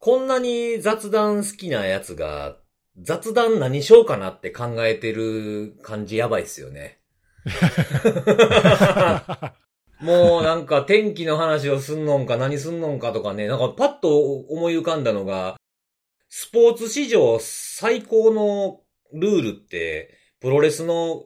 こんなに雑談好きなやつが、雑談何しようかなって考えてる感じやばいっすよね。もうなんか天気の話をすんのんか何すんのんかとかね、なんかパッと思い浮かんだのが、スポーツ史上最高のルールって、プロレスの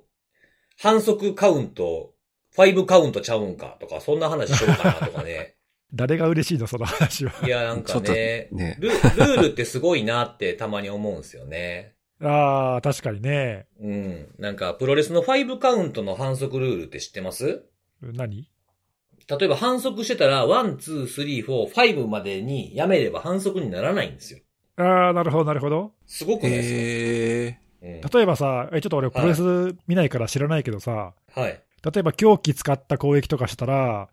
反則カウント、5カウントちゃうんかとか、そんな話しようかなとかね。誰が嬉しいの、その話は。いや、なんかね、ね。ルルールってすごいなってたまに思うんですよね。ああ、確かにね。うん。なんか、プロレスの5カウントの反則ルールって知ってます？何？例えば反則してたら、1、2、3、4、5までにやめれば反則にならないんですよ。ああ、なるほど、なるほど。すごくないですか、へえ。うん例えばさ、え、ちょっと俺プロレス見ないから知らないけどさ、はい。例えば狂気使った攻撃とかしたら、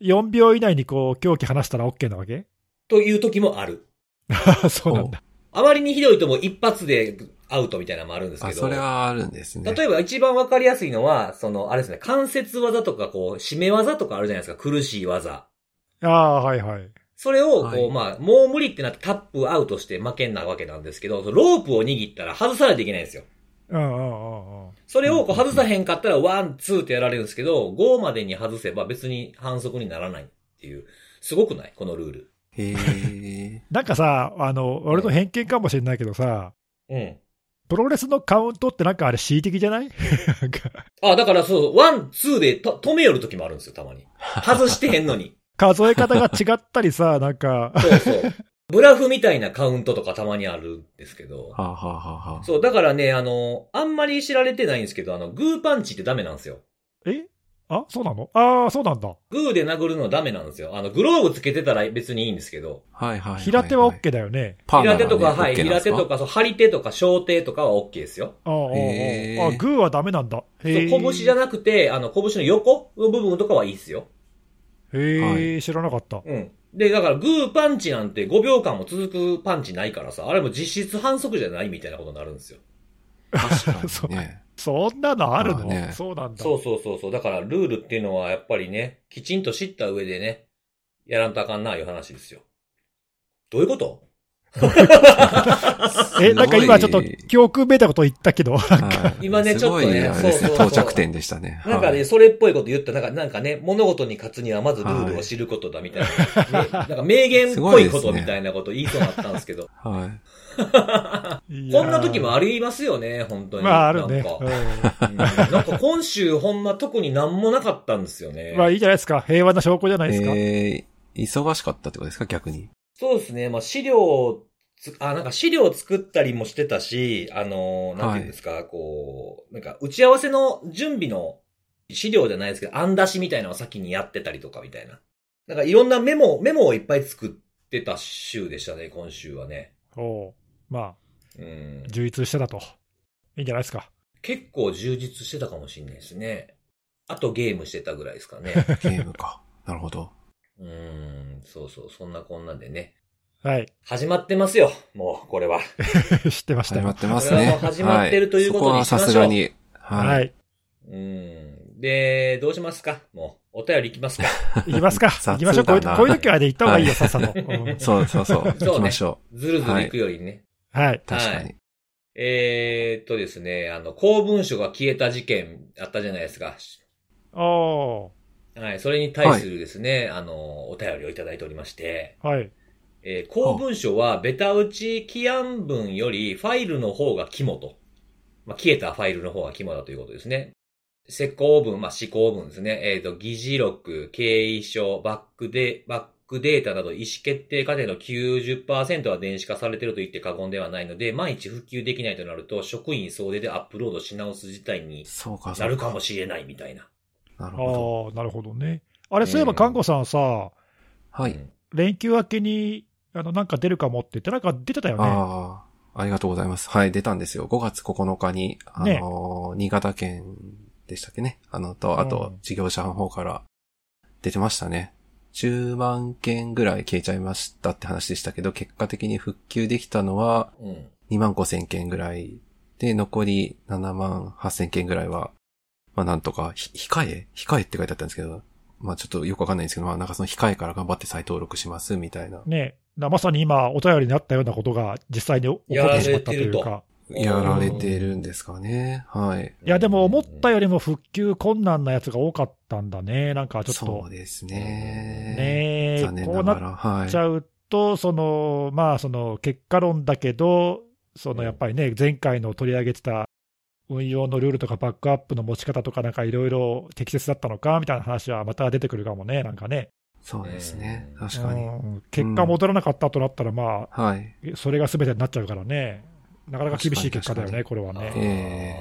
4秒以内にこう、凶器離したら OK なわけ？という時もある。ああ、そうなんだ。あまりにひどいともう一発でアウトみたいなのもあるんですけあ、ど。それはあるんですね。例えば一番わかりやすいのは、その、あれですね、関節技とかこう、締め技とかあるじゃないですか、苦しい技。ああ、はいはい。それを、こう、はいまあ、もう無理ってなってタップアウトして負けんなわけなんですけど、ロープを握ったら外さないといけないんですよ。うんうんうんうん。それをこう外さへんかったら、ワン、ツーってやられるんですけど、5までに外せば別に反則にならないっていう。すごくない？このルール。へえ。なんかさ、あの、俺の偏見かもしれないけどさ、うん。プロレスのカウントってなんかあれ恣意的じゃない？なんかあ、だからそう、ワン、ツーでと止めよる時もあるんですよ、たまに。外してへんのに。数え方が違ったりさ、なんか、そうそう。ブラフみたいなカウントとかたまにあるんですけど。はあ、はあはあはあ、そう、だからね、あの、あんまり知られてないんですけど、あの、グーパンチってダメなんですよ。え？あ、そうなの？ああ、そうなんだ。グーで殴るのダメなんですよ。あの、グローブつけてたら別にいいんですけど。はいはいはい。平手は OK だよね。パーね平手とか、はい、OK 平手とか、そう、張り手とか、小手とかは OK ですよ。ああ、ああ、グーはダメなんだ。そう。拳じゃなくて、あの、拳の横の部分とかはいいですよ。へえ、知らなかった。うん。で、だから、グーパンチなんて5秒間も続くパンチないからさ、あれも実質反則じゃないみたいなことになるんですよ。確かそうにね。そんなのあるの、まあねそうなんだ。そうそうそうそう。だから、ルールっていうのはやっぱりね、きちんと知った上でね、やらんとあかんな、いう話ですよ。どういうこと？え、なんか今ちょっと記憶めいたこと言ったけど、はい今ねちょっとねそうそうそう到着点でしたね。なんかね、はいそれっぽいこと言った、なんか、なんかね、物事に勝つにはまずルールを知ることだみたいな、ねなんか名言っぽいことみたいなこと言いそうになったんですけど、はい。こんな時もある。りますよね、本当に。まああるね。なんか、ううんなんか今週ほんま特になんもなかったんですよね。んまあいいじゃないですか。平和な証拠じゃないですか。えー、忙しかったってことですか逆に。そうですね。まあ、資料をつ、あ、なんか資料を作ったりもしてたし、あの、なんていうんですか、こう、なんか打ち合わせの準備の資料じゃないですけど、案出しみたいなのを先にやってたりとかみたいな。なんかいろんなメモ、メモをいっぱい作ってた週でしたね、今週はね。おうまあ、うん。充実してたと。いいんじゃないですか。結構充実してたかもしれないですね。あとゲームしてたぐらいですかね。ゲームか。なるほど。うん、そうそう、そんなこんなんでね。はい。始まってますよ、もう、これは。知ってましたよ始まっ。てますこれはもね。う始まってるということにしましょうはいそこはさすがに。ははい。い。うん。で、どうしますか？もう、お便りいきますか？行きますか。雑行きましょう。こういうだなこういう時はね、行った方がいいよ、はいさっさと。うんそうそうそう。そうね行きましょずるずる行くよりね。はい。う。確かに。えーっとですね、あの、公文書が消えた事件あったじゃないですか。おはい。それに対するですね、あの、お便りをいただいておりまして、ー。はい。えー公文書はベタ打ち起案文よりファイルの方が肝と。まあ、消えたファイルの方が肝だということですね。施行文、まあ、施行文ですね。えっ、と、議事録、経緯書、バックで、バックデータなど意思決定過程の90%は電子化されていると言って過言ではないので、毎日復旧できないとなると、職員総出でアップロードし直す事態に。なるかもしれないみたいな。なるあほど。あ、なるほどね。あれ、そういえば、看護さんさ、はい。うん連休明けに、あの、なんか出るかもって言って、なんか出てたよね。ああ、ありがとうございます。はい、出たんですよ。5月9日に、あのー新潟県でしたっけね。あの、と、あうとん、事業者の方から出てましたね。10万件ぐらい消えちゃいましたって話でしたけど、結果的に復旧できたのはうん。2万5千件ぐらいで、残り7万8千件ぐらいは、まあなんとか、ひ控え？控えって書いてあったんですけど、まあちょっとよくわかんないんですけど、まあなんかその控えから頑張って再登録しますみたいな。ね、だまさに今、お便りになったようなことが実際に起こってしまったというか。やられてるんですかね。はい。いや、でも思ったよりも復旧困難なやつが多かったんだね。なんかちょっと。そうですね。ね残念ながら。はい。ちゃうと、その、まあ、その結果論だけど、そのやっぱりね、前回の取り上げてた運用のルールとかバックアップの持ち方とかなんかいろいろ適切だったのかみたいな話はまた出てくるかもね、なんかね。そうですね。確かに。結果戻らなかったとなったら、まあ、はい。それが全てになっちゃうからね。なかなか厳しい結果だよね、これはね。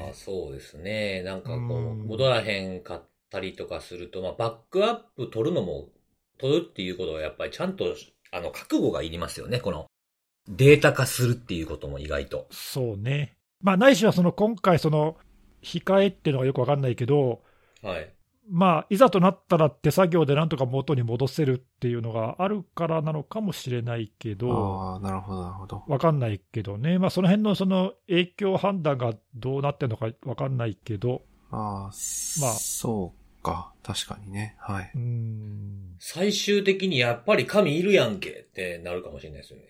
えー、そうですね。なんかこう、戻らへんかったりとかすると、まあ、バックアップ取るのも、取るっていうことはやっぱりちゃんと、あの、覚悟がいりますよね。この、データ化するっていうことも意外と。そうね。まあ、ないしはその今回、その、控えっていうのがよくわかんないけど、はい。まあ、いざとなったら手作業でなんとか元に戻せるっていうのがあるからなのかもしれないけど、ああ、なるほど、なるほど。わかんないけどね、まあ、その辺のその影響判断がどうなってるのかわかんないけど、ああ、まあ、そうか、確かにね、はい。うん最終的にやっぱり神いるやんけってなるかもしれないですよね。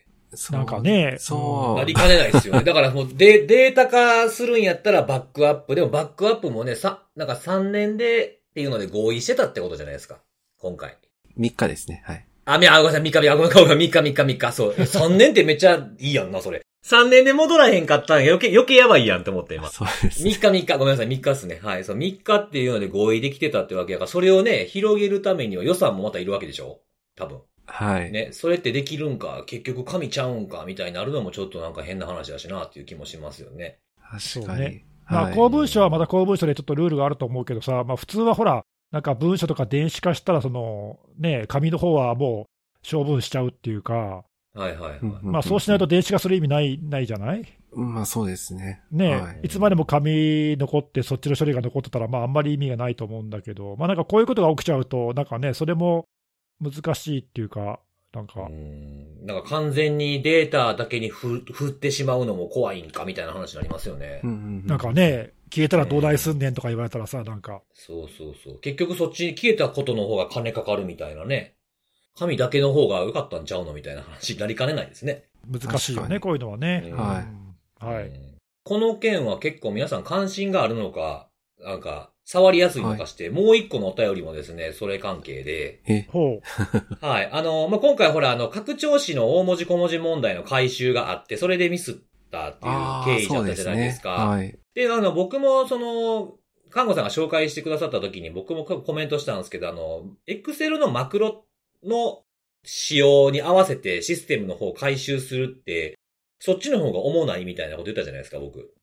なんかね、そう。なりかねないですよね。だからもうデデータ化するんやったらバックアップ。でもバックアップもね、さ、なんか3年でっていうので合意してたってことじゃないですか。今回。3日ですね。はい。あ、み、あ、ごめんなさい、3日、3日、ごめん、ごめん、3日、3日、3日、そう。3年ってめっちゃいいやんな、それ。3年で戻らへんかったら余計、余計やばいやんって思って今。そうです、ね。3日、3日、ごめんなさい、3日っすね。はい。そう、3日っていうので合意できてたってわけやから、それをね、広げるためには予算もまたいるわけでしょ？多分。はい。ね、それってできるんか、結局神ちゃうんか、みたいになるのもちょっとなんか変な話だしな、っていう気もしますよね。確かに。ね、まあ、公文書はまた公文書でちょっとルールがあると思うけどさ、まあ普通はほら、なんか文書とか電子化したら、そのね、紙の方はもう処分しちゃうっていうか、はいはいはい。まあそうしないと電子化する意味ない、ないじゃない？まあそうですね。ね、はい、いつまでも紙残って、そっちの処理が残ってたら、まああんまり意味がないと思うんだけど、まあなんかこういうことが起きちゃうと、なんかね、それも難しいっていうか、なんか。んなんか完全にデータだけに振ってしまうのも怖いんかみたいな話になりますよね。なんかね、消えたらどうだいすんねんとか言われたらさ、なんか。そうそうそう。結局そっちに消えたことの方が金かかるみたいなね。神だけの方が良かったんちゃうのみたいな話になりかねないですね。難しいよね、こういうのはね。はい。はい。この件は結構皆さん関心があるのか、なんか、触りやすいのかして、はい、もう一個のお便りもですね、それ関係で。えほう。はい。あの、まあ、今回ほら、あの、拡張子の大文字小文字問題の回収があって、それでミスったっていう経緯だったじゃないですか。すね、はい。で、あの、僕も、その、看護さんが紹介してくださった時に僕もコメントしたんですけど、あの、エクセルのマクロの仕様に合わせてシステムの方を回収するって、そっちの方が主ないみたいなこと言ったじゃないですか、僕。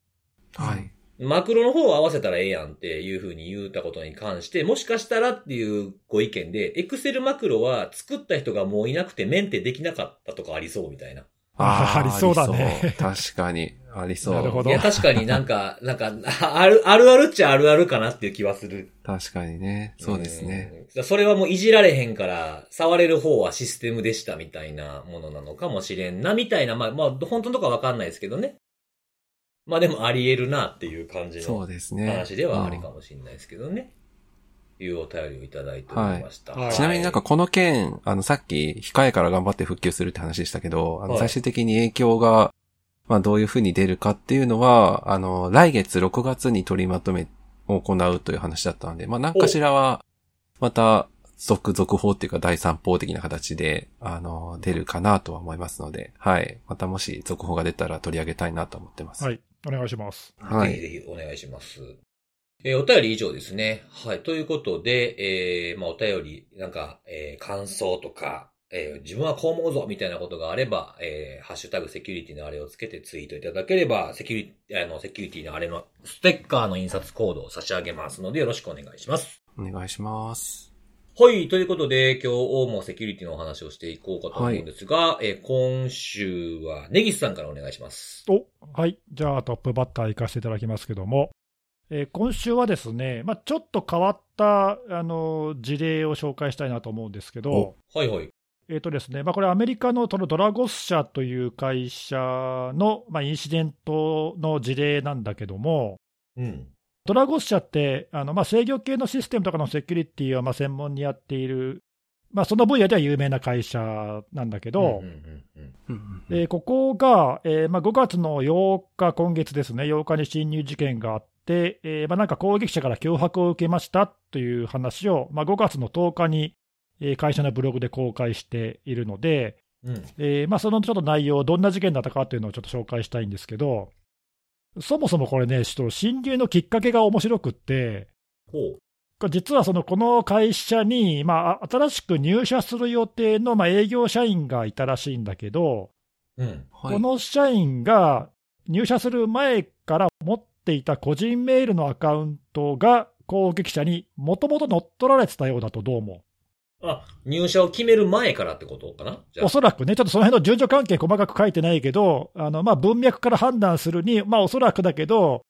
はい。マクロの方を合わせたらええやんっていう風に言ったことに関して、もしかしたらっていうご意見で、エクセルマクロは作った人がもういなくてメンテできなかったとかありそうみたいな。ああ、ありそうだね。確かに。ありそう。なるほど。いや、確かになんか、なんか、ある、あるあるっちゃあるあるかなっていう気はする。確かにね。そうですね。それはもういじられへんから、触れる方はシステムでしたみたいなものなのかもしれんな、みたいな、まあ、まあ、本当のとかわかんないですけどね。まあでもあり得るなっていう感じの話ではありかもしれないですけどね。いうお便りをいただいておりました。はい、ちなみになんかこの件、あのさっき控えから頑張って復旧するって話でしたけど、あの最終的に影響が、まあどういうふうに出るかっていうのは、あの、来月6月に取りまとめを行うという話だったので、まあ何かしらは、また、続々法っていうか第三法的な形で、あの、出るかなとは思いますので、はい。またもし続報が出たら取り上げたいなと思ってます。はい。お願いします。はい。ぜひぜひお願いします。えー、お便り以上ですね。はい。ということで、えー、まあ、お便り、なんか、えー、感想とか、えー、自分はこう思うぞみたいなことがあれば、えー、ハッシュタグセキュリティのあれをつけてツイートいただければ、セキュリティ、あの、セキュリティのあれのステッカーの印刷コードを差し上げますので、よろしくお願いします。お願いします。はい。ということで、今日もセキュリティのお話をしていこうかと思うんですが、はい、え今週は、ネギスさんからお願いします。お、はい。じゃあ、トップバッター行かせていただきますけども、えー、今週はですね、まあ、ちょっと変わったあの事例を紹介したいなと思うんですけど、はいはい。えっ、とですね、まあ、これアメリカのドラゴス社という会社の、まあ、インシデントの事例なんだけども、うん。ドラゴス社って、あのまあ、制御系のシステムとかのセキュリティをまあ専門にやっている、まあ、その分野では有名な会社なんだけど、ここが、えーまあ、5月の8日、今月ですね、8日に侵入事件があって、えーまあ、なんか攻撃者から脅迫を受けましたという話を、まあ、5月の10日に、えー会社のブログで公開しているので、うん。えーまあ、そのちょっと内容、どんな事件だったかというのをちょっと紹介したいんですけど、そもそもこれね、ちょっと侵入のきっかけが面白くって、実はそのこの会社に、まあ、新しく入社する予定のまあ営業社員がいたらしいんだけど、うん。はいこの社員が入社する前から持っていた個人メールのアカウントが攻撃者にもともと乗っ取られてたようだと、どうも。あ、入社を決める前からってことかな？お。そらくね、ちょっとその辺の順序関係細かく書いてないけど、あのまあ文脈から判断するに、まあおそらくだけど、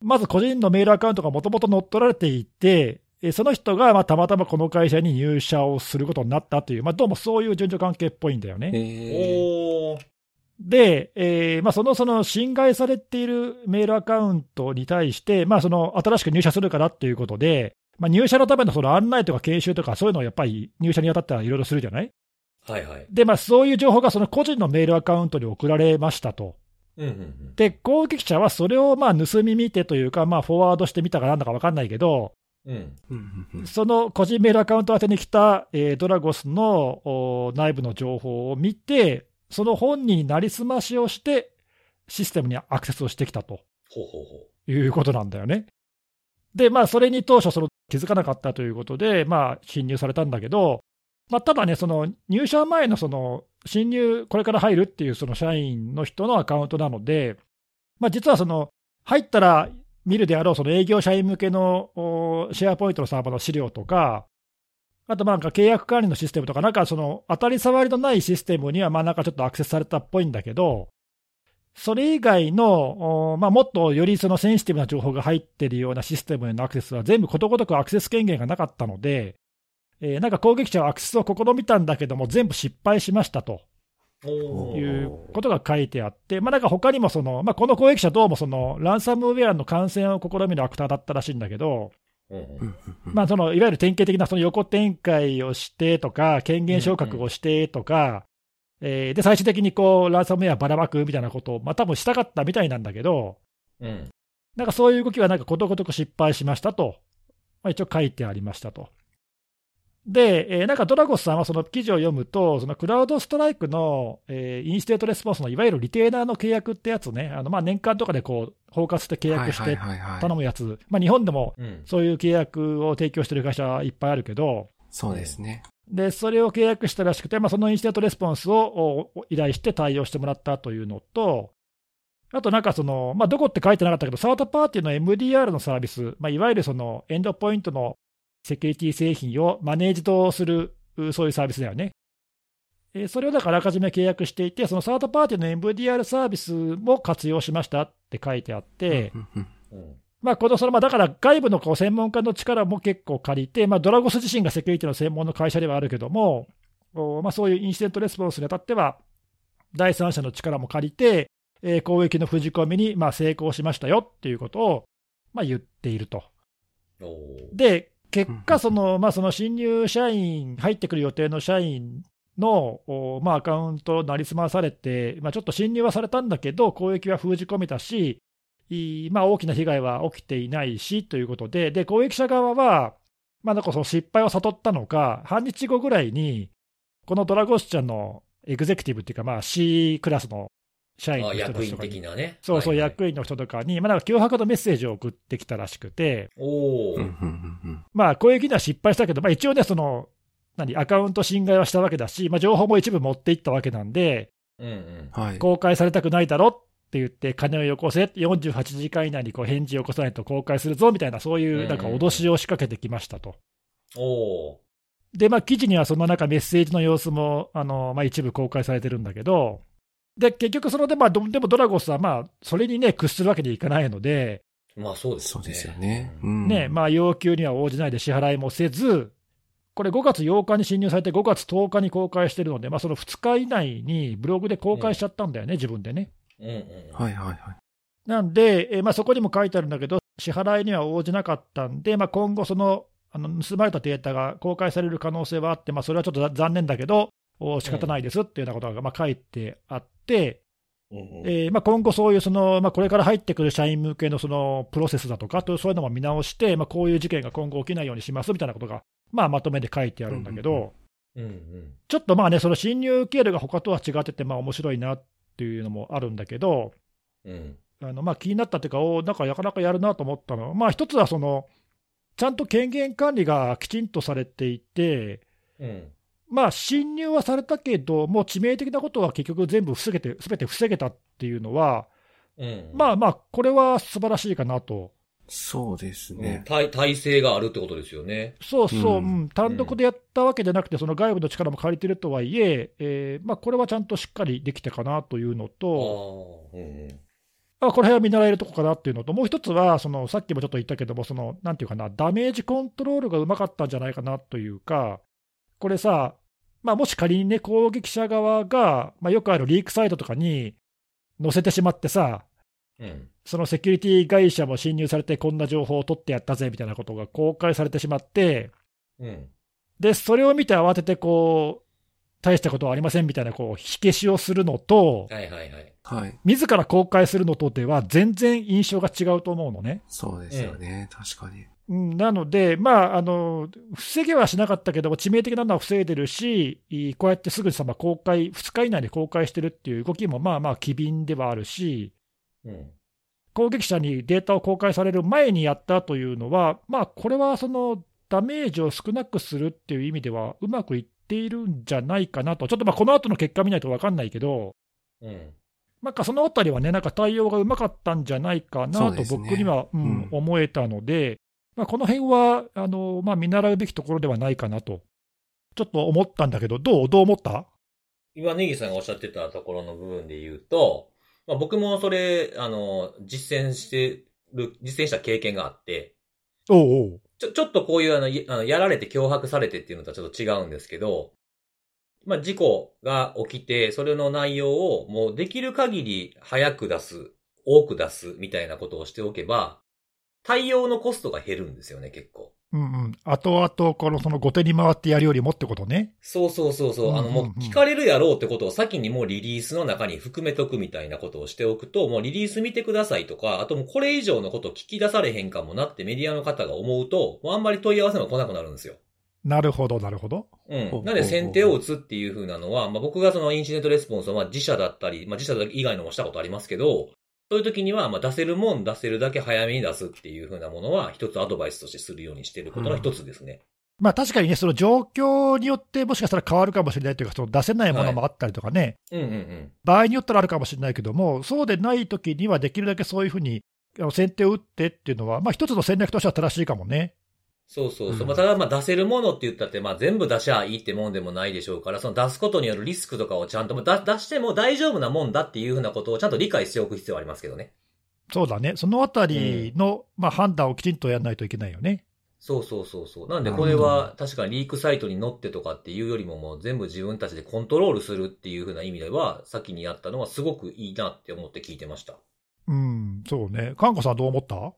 まず個人のメールアカウントがもともと乗っ取られていて、えその人がまあたまたまこの会社に入社をすることになったという、まあ、どうもそういう順序関係っぽいんだよね。えーおー。で、えーまあ、そのその侵害されているメールアカウントに対して、まあ、その新しく入社するからっていうことで、まあ、入社のためのその案内とか研修とか、そういうのをやっぱり入社にあたってはいろいろするじゃない？はいはい。で、まあ、そういう情報がその個人のメールアカウントに送られましたと。うんうんうん。で、攻撃者はそれをまあ盗み見てというか、まあ、フォワードしてみたかなんだか分かんないけど、うん。うんうんうんその個人メールアカウント宛てに来た、えードラゴスのお内部の情報を見て、その本人になりすましをして、システムにアクセスをしてきたということなんだよね。で、まあ、それに当初その気づかなかったということで、まあ、侵入されたんだけど、まあ、ただね、その入社前のその侵入、これから入るっていうその社員の人のアカウントなので、まあ、実はその入ったら見るであろうその営業社員向けのおシェアポイントのサーバーの資料とか、あとまあなんか契約管理のシステムとか、なんかその当たり障りのないシステムにはまあなんかちょっとアクセスされたっぽいんだけど、それ以外の、おまあ、もっとよりそのセンシティブな情報が入っているようなシステムへのアクセスは全部ことごとくアクセス権限がなかったので、えーなんか攻撃者はアクセスを試みたんだけども、全部失敗しましたといー。うことが書いてあって、まあ、なんか他にもその、まあ、この攻撃者、どうもそのランサムウェアの感染を試みるアクターだったらしいんだけど、まあ、そのいわゆる典型的なその横展開をしてとか、権限昇格をしてとか、えーで最終的にこうランサムウェアばらまくみたいなことを、まあ多分したかったみたいなんだけど、うん。なんかそういう動きはなんかことごとく失敗しましたと、まあ、一応書いてありましたと。で、えーなんかドラゴスさんはその記事を読むと、そのクラウドストライクの、えーインシデントレスポンスのいわゆるリテーナーの契約ってやつね、あのまあ年間とかでこう包括して契約して頼むやつ、まあ、日本でもうん。そういう契約を提供してる会社いっぱいあるけど、そうですね。でそれを契約したらしくて、まあ、そのインシデントレスポンスをお依頼して対応してもらったというのと、あとなんかその、まあ、どこって書いてなかったけど、サードパーティーの MDR のサービス、まあ、いわゆるそのエンドポイントのセキュリティ製品をマネージドする、うそういうサービスだよね。えーそれをだからあらかじめ契約していて、そのサードパーティーの MDR サービスも活用しましたって書いてあって。まあ、このそのまあだから外部のこう専門家の力も結構借りて、まあ、ドラゴス自身がセキュリティの専門の会社ではあるけども、おまあ、そういうインシデントレスポンスにあたっては、第三者の力も借りて、えー攻撃の封じ込めにまあ成功しましたよっていうことをまあ言っていると。で、結うん果、そのまあ、その新入社員、入ってくる予定の社員の、おまあ、アカウントをなりすまされて、まあ、ちょっと侵入はされたんだけど、攻撃は封じ込めたし、まあ、大きな被害は起きていないしということで、で攻撃者側は、まあ、なんかその失敗を悟ったのか、半日後ぐらいに、このドラゴスちゃんのエグゼクティブっていうか、まあ、C クラスの社員のあ、人役員たちとかに、的なね。そうそう、はいはい役員の人とかに、まあ、なんか脅迫のメッセージを送ってきたらしくて、おー。うんうんうんまあ、攻撃には失敗したけど、まあ、一応ね、その、何、アカウント侵害はしたわけだし、まあ、情報も一部持っていったわけなんで、うんうん。はい。公開されたくないだろって言って、金をよこせ、48時間以内にこう返事を起こさないと公開するぞみたいな、そういうなんか脅しを仕掛けてきましたと。おー。で、まあ、記事にはその中、メッセージの様子もあの、まあ、一部公開されてるんだけど、で結局、そので,、まあ、どでもドラゴスは、まあ、それにね、屈するわけにいかないので、まあそうですそうですよね。うんねまあ、要求には応じないで支払いもせず、これ5月8日に侵入されて、5月10日に公開してるので、まあ、その2日以内にブログで公開しちゃったんだよね、自分でね。うんうん。はいはいはい。なんで、えーまあ、そこにも書いてあるんだけど、支払いには応じなかったんで、まあ、今後、そのあの盗まれたデータが公開される可能性はあって、まあ、それはちょっと残念だけど、仕方ないですっていうようなことがまあ書いてあって、えーまあ、今後、そういうその、まあ、これから入ってくる社員向けのそのプロセスだとかと、そういうのも見直して、まあ、こういう事件が今後起きないようにしますみたいなことが、まあ、まとめで書いてあるんだけど、ちょっとまあね、その侵入経路が他とは違ってて、まあ面白いなっていうのもあるんだけど、うん。あのまあ気になったっていうか、おなんかなかなかやるなと思ったの。は、まあ一つはその、ちゃんと権限管理がきちんとされていて、うんまあ侵入はされたけど、もう致命的なことは結局全部防げて、すべて防げたっていうのは、うんまあまあ、これは素晴らしいかなと。そうですうんね。体体制があるってことですよね。そうそう、ううんん単独でやったわけじゃなくて、その外部の力も借りてるとはいえ、えーまあ、これはちゃんとしっかりできたかなというのああと、うんうんあこの辺は見習えるとこかなっていうのと、もう一つは、そのさっきもちょっと言ったけども、そのなんていうかな、ダメージコントロールがうまかったんじゃないかなというか、これさ、まあ、もし仮にね、攻撃者側が、まあ、よくあるリークサイトとかに載せてしまってさ、うんそのセキュリティ会社も侵入されて、こんな情報を取ってやったぜみたいなことが公開されてしまって、うんで、それを見て慌ててこう、大したことはありませんみたいな、こう、火消しをするのと、はいはいはい。はい。自ら公開するのとでは、全然印象が違うと思うのね。そうですよね。確かに。うんなので、まあ、あの、防げはしなかったけども、致命的なのは防いでるし、いこうやってすぐさま公開、2日以内に公開してるっていう動きも、まあまあ、機敏ではあるし、うん。攻撃者にデータを公開される前にやったというのは、まあ、これはそのダメージを少なくするっていう意味では、うまくいっているんじゃないかなと、ちょっとまあこの後の結果見ないと分かんないけど、うん。なんかそのあたりはね、なんか対応がうまかったんじゃないかそなと僕には、うんうん。思えたので、まあ、この辺はあのまあ見習うべきところではないかなと、ちょっと思ったんだけど、どう？どう思った？今、ネギさんがおっしゃってたところの部分で言うと、まあ、僕もそれ、あの、実践してる、実践した経験があって、おうおう。ちょ、ちょっとこういうあの、いあのやられて脅迫されてっていうのとはちょっと違うんですけど、まあ、事故が起きて、それの内容をもうできる限り早く出す、多く出すみたいなことをしておけば、対応のコストが減るんですよね、結構。うんうん、後々このその後手に回ってやるよりもってことね。そうそうそうそう。あの、もう聞かれるやろうってことを先にもうリリースの中に含めとくみたいなことをしておくと、もうリリース見てくださいとか、あともうこれ以上のこと聞き出されへんかもなってメディアの方が思うと、もうあんまり問い合わせも来なくなるんですよ。なるほど、なるほど。うん。なんで先手を打つっていう風なのは、まあ僕がそのインシデントレスポンスをまあ自社だったり、まあ自社以外のもしたことありますけど、そういう時には、まあ出せるもん出せるだけ早めに出すっていう風なものは、一つアドバイスとしてするようにしていることの一つですね。まあ確かにね、その状況によってもしかしたら変わるかもしれないというか、その出せないものもあったりとかね、うんうんうん。場合によったらあるかもしれないけども、そうでないときにはできるだけそういうふうにあの先手を打ってっていうのは、まあ一つの戦略としては正しいかもね。そうそうそう。うんまあ、ただ、まあ、出せるものって言ったって、まあ、全部出しゃいいってもんでもないでしょうから、その出すことによるリスクとかをちゃんと、まあ出出しても大丈夫なもんだっていうふうなことをちゃんと理解しておく必要はありますけどね。そうだね、そのあたりの、まあ、判断をきちんとやらないといけないよね。そうそうそうそう。なんで、これは確かにリークサイトに載ってとかっていうよりももう全部自分たちでコントロールするっていうふうな意味では、先にやったのはすごくいいなって思って聞いてました。うん、そうね。かんこさんどう思った？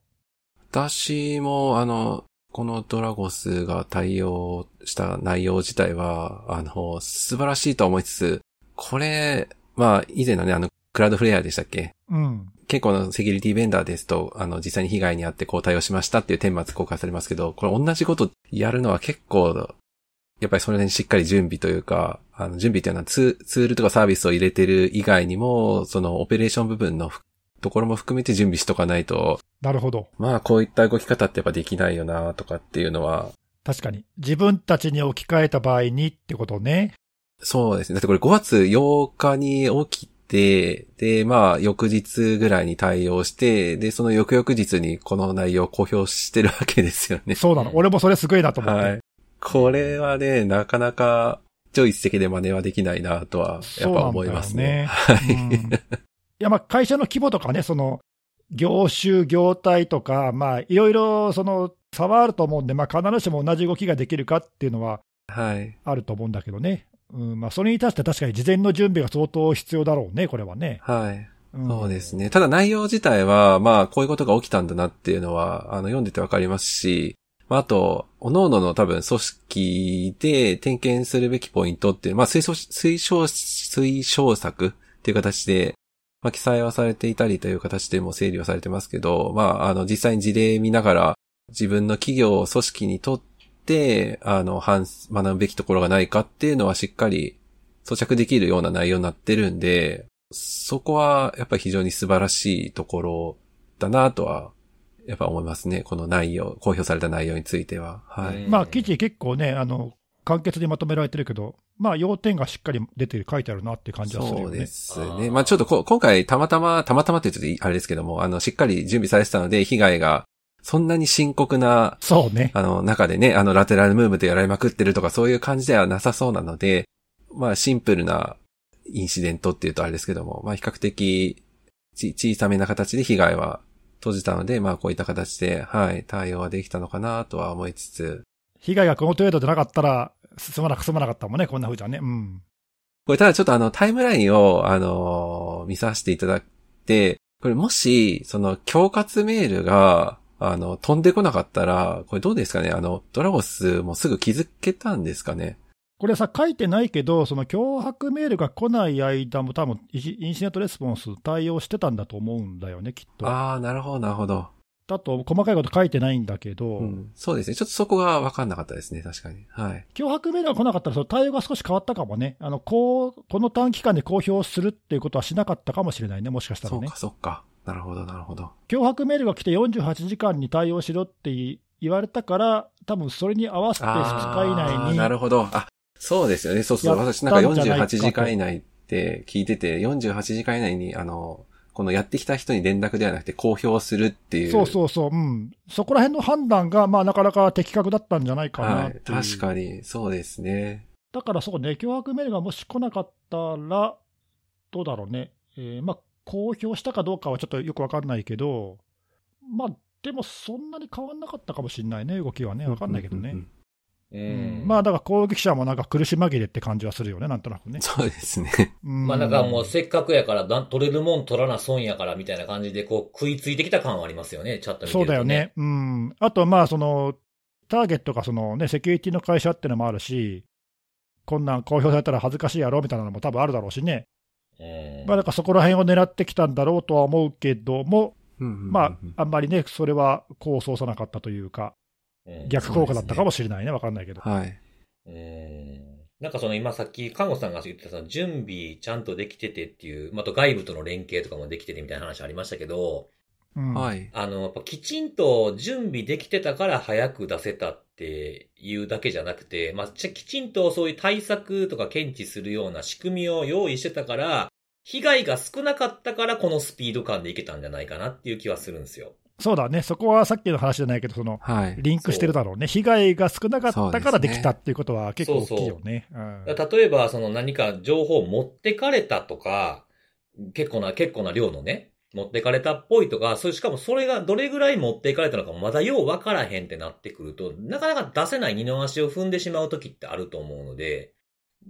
私も、あの、このドラゴスが対応した内容自体は、あの、素晴らしいと思いつつ、これ、まあ、以前のね、あの、クラウドフレアでしたっけ？うん。結構のセキュリティベンダーですと、あの、実際に被害に遭ってこう対応しましたっていう顛末公開されますけど、これ同じことやるのは結構、やっぱりそれにしっかり準備というか、あの、準備っていうのはツーツールとかサービスを入れてる以外にも、そのオペレーション部分のふところも含めて準備しとかないと、なるほど。まあこういった動き方ってやっぱできないよなとかっていうのは、確かに。自分たちに置き換えた場合にってことね。そうですね。だってこれ5月8日に起きて、で、まあ翌日ぐらいに対応して、で、その翌々日にこの内容を公表してるわけですよね。そうなの。俺もそれすごいなと思って。はい。これはね、なかなか、超一石で真似はできないなとは、やっぱ思いますね。そうなんだよね。うんいや、まあ、会社の規模とかね、その、業種、業態とか、まあ、いろいろ、その、差はあると思うんで、まあ、必ずしも同じ動きができるかっていうのははい。あると思うんだけどね。うん、まあ、それに対して確かに事前の準備が相当必要だろうね、これはね。はい。うんそうですね。ただ内容自体は、まあ、こういうことが起きたんだなっていうのは、あの、読んでてわかりますし、まあ、あと、各々の多分組織で点検するべきポイントっていう、まあ、推奨、推奨、推奨策っていう形で、まあ、記載はされていたりという形でも整理はされてますけど、まあ、あの、実際に事例見ながら、自分の企業、組織にとって、あの、反、学ぶべきところがないかっていうのはしっかり装着できるような内容になってるんで、そこはやっぱり非常に素晴らしいところだなとは、やっぱ思いますね。この内容、公表された内容については。はい。まあ、記事結構ね、あの、簡潔にまとめられてるけど、まあ、要点がしっかり出て書いてあるなって感じはするよね。そうですね。まあちょっとこ今回たまたま、たまたまって言うとあれですけども、あの、しっかり準備されてたので、被害がそんなに深刻な、そうね。あの、中でね、あの、ラテラルムーブでやられまくってるとかそういう感じではなさそうなので、まあシンプルなインシデントっていうとあれですけども、まあ比較的ち小さめな形で被害は閉じたので、まあこういった形で、はい、対応はできたのかなとは思いつつ、被害がこの程度でなかったら、進まなく進まなかったもんね、こんな風じゃね。うん。これただちょっとあのタイムラインをあの見させていただいて、これもし、その恐喝メールが、あの、飛んでこなかったら、これどうですかね？あの、ドラゴスもすぐ気づけたんですかね？これさ、書いてないけど、その脅迫メールが来ない間も、多分インインシデントレスポンス対応してたんだと思うんだよね、きっと。ああ、なるほど、なるほど。だと、細かいこと書いてないんだけど、うん。そうですね。ちょっとそこが分かんなかったですね、確かに。はい。脅迫メールが来なかったら、その対応が少し変わったかもね。あの、こう、この短期間で公表するっていうことはしなかったかもしれないね、もしかしたらねそうか、。そうか。なるほど、なるほど。脅迫メールが来て48時間に対応しろって言われたから、多分それに合わせて2日以あ内に。ーなるほど。あ、そうですよね。そうそう。私なんか48時間以内って聞いてて、48時間以内に、あの、このやってきた人に連絡ではなくて公表するっていう。そうそうそう、うん。そこら辺の判断が、まあ、なかなか的確だったんじゃないかなはい。確かに、そうですね。だからそうね、脅迫メールがもし来なかったら、どうだろうね。えーまあ、公表したかどうかはちょっとよくわかんないけど、まあ、でもそんなに変わんなかったかもしれないね、動きはね。わかんないけどね。うんうんうんううんんまあ、だから攻撃者もなんか苦し紛れって感じはするよね、なんとなくね。そうですね。うんまあなんかもうせっかくやからな、取れるもん取らな損やからみたいな感じでこう食いついてきた感はありますよね、チャット見てると、そうだよね。。うん。あと、まあ、その、ターゲットがそのね、セキュリティの会社ってのもあるし、こんなん公表されたら恥ずかしいやろみたいなのも多分あるだろうしね。うんまあ、だからそこら辺を狙ってきたんだろうとは思うけども、まあ、あんまりね、それは功を奏さなかったというか、うん逆効果だったかもしれないね、わかんないけど。はい。うんなんかその今さっき、看護師さんが言ってたその準備ちゃんとできててっていう、まああと外部との連携とかもできててみたいな話ありましたけど、うんはい。あの、やっぱきちんと準備できてたから早く出せたっていうだけじゃなくて、まあ、ちきちんとそういう対策とか検知するような仕組みを用意してたから、被害が少なかったからこのスピード感でいけたんじゃないかなっていう気はするんですよ。そうだね、そこはさっきの話じゃないけど、その、はい。リンクしてるだろうね。被害が少なかったからできたっていうことは結構大きいよね。うんだから例えば、その何か情報を持ってかれたとか、結構な、結構な量のね、持ってかれたっぽいとか、それしかもそれがどれぐらい持っていかれたのかもまだよう分からへんってなってくると、なかなか出せない二の足を踏んでしまう時ってあると思うので、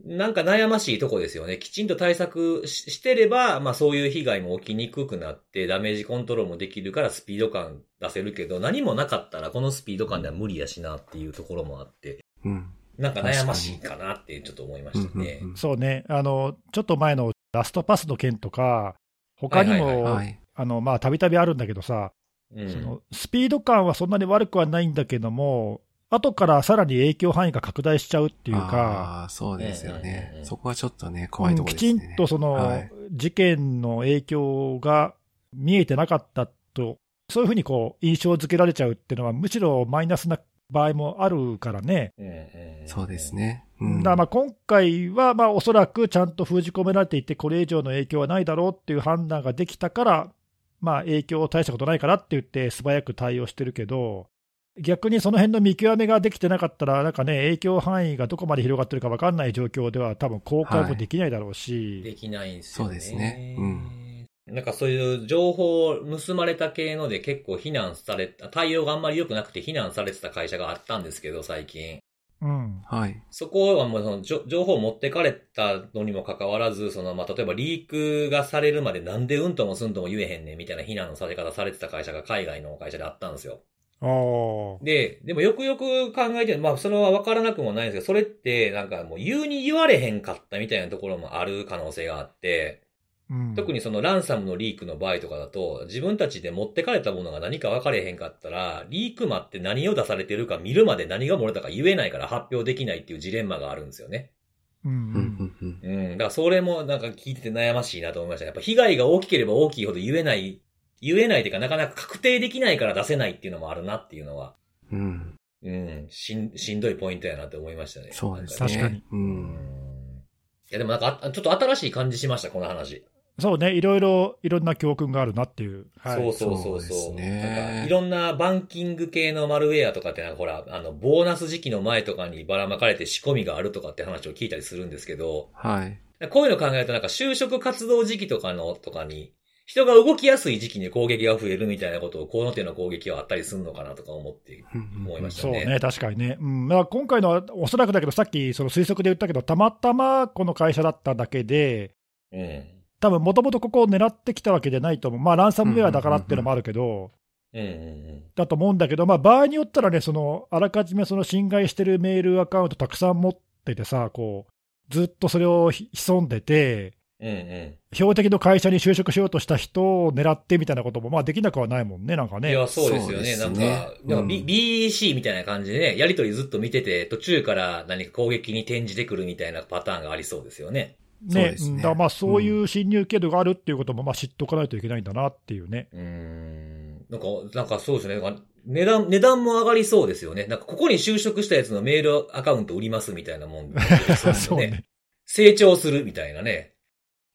なんか悩ましいとこですよね。きちんと対策ししてれば、まあそういう被害も起きにくくなって、ダメージコントロールもできるからスピード感出せるけど、何もなかったらこのスピード感では無理やしなっていうところもあって、うん。なんか悩ましいかなってちょっと思いましたね。うんうんそうね、あの、ちょっと前のラストパスの件とか、他にはいはいうん。もは、い。あの、まあ、たびたびあるんだけどさ、うんそのスピード感はそんなに悪くはないんだけども、後からさらに影響範囲が拡大しちゃうっていうか、ああ、そうですよ。ね。そこはちょっとね、怖いところきですね。ちんとその、はい。事件の影響が見えてなかったと、そうい。うふうにこう印象付けられちゃうってい。うのは、むしろマイナスな場合もあるからね。うんうんそうです。ね。うんだまあ今回はまあおそらくちゃんと封じ込められてい。て、これ以上の影響はない。だろうってい。う判断ができたから、まあ影響を大したことない。からって言って、素早く対応してるけど、逆にその辺の見極めができてなかったら、なんかね、影響範囲がどこまで広がってるか分かんない状況では、多分公開もできないだろうし、できないんですよね。そうですねうんなんかそういう情報を盗まれた系ので結構非難された、対応があんまり良くなくて非難されてた会社があったんですけど、最近。うん。はい。そこはもうその情報を持ってかれたのにもかかわらず、そのまあ例えばリークがされるまでなんでうんともすんとも言えへんねんみたいな非難のされ方されてた会社が海外の会社であったんですよ。ああ。で、でもよくよく考えて、まあそれは分からなくもないんですけど、それってなんかもう言うに言われへんかったみたいなところもある可能性があって、うん。特にそのランサムのリークの場合とかだと、自分たちで持ってかれたものが何か分かれへんかったら、リークマって何を出されてるか見るまで何が漏れたか言えないから発表できないっていうジレンマがあるんですよね。う。うんんうんうんうん。だからそれもなんか聞いてて悩ましいなと思いましたね。やっぱ被害が大きければ大きいほど言えない、言えないというかなかなか確定できないから出せないっていうのもあるなっていうのは、うん。うん、しん、しんどいポイントやなって思いましたね。そうですね。確かに。う。うんん。いやでもなんかあ、ちょっと新しい感じしました、この話。そうね、いろいろ、いろんな教訓があるなっていう。はい。そうそうそうそうそう。ねなんかいろんなバンキング系のマルウェアとかってなんかほら、あの、ボーナス時期の前とかにばらまかれて仕込みがあるとかって話を聞いたりするんですけど、はい。こういうの考えるとなんか就職活動時期とかの、とかに、人が動きやすい時期に攻撃が増えるみたいなことを、この手の攻撃はあったりするのかなとか思って思いましたね。そうね、確かにね。うん。だから今回のは、おそらくだけど、さっきその推測で言ったけど、たまたまこの会社だっただけで、うん。多分もともとここを狙ってきたわけじゃないと思う。まあ、ランサムウェアだからっていうのもあるけど、だと思うんだけど、まあ、場合によったらね、その、あらかじめその侵害してるメールアカウントたくさん持っててさ、こう、ずっとそれをひ潜んでて、うん。うんうん。標的の会社に就職しようとした人を狙ってみたいなことも、まあ、できなくはないもんね、なんかね。いや、そうですよね。ねなんか、なんか、B うん BC みたいな感じでね、やりとりずっと見てて、途中から何か攻撃に転じてくるみたいなパターンがありそうですよね。ねそうですねうんだまあそういう侵入経度があるっていうこともまあ知っておかないといけないんだなっていうね。うーん。なんか、なんかそうですね。値段、値段も上がりそうですよね。なんか、ここに就職したやつのメールアカウント売りますみたいなもん そうそうね。ね。成長するみたいなね。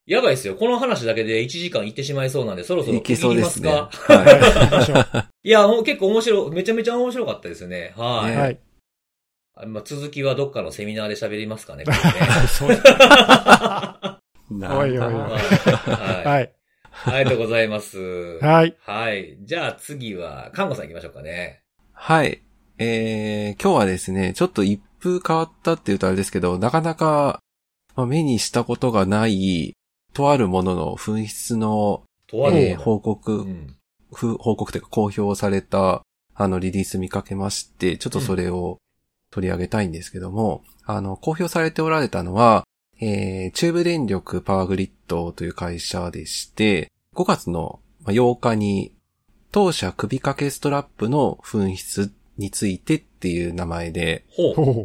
やばいですよ。この話だけで1時間いってしまいそうなんで、そろそろいけそうですね。区切りますか？は行きましょういや、もう結構面白い、めちゃめちゃ面白かったですね。はい。ねはい。あまあ、続きはどっかのセミナーで喋りますかね。これね そう い。おいおいおいはい。はい。はい。ありがとうございます。はい。はい。じゃあ次は、看護さん行きましょうかね。はい。えー、今日はですね、ちょっと一風変わったって言うとあれですけど、なかなか、まあ、目にしたことがない、とあるものの紛失の、えー報告、うん。ふ報告というか公表された、あの、リリース見かけまして、ちょっとそれを取り上げたいんですけども、あの、公表されておられたのは、えー、中部電力パワーグリッドという会社でして、5月のまあ8日に、当社首掛けストラップの紛失についてっていう名前で、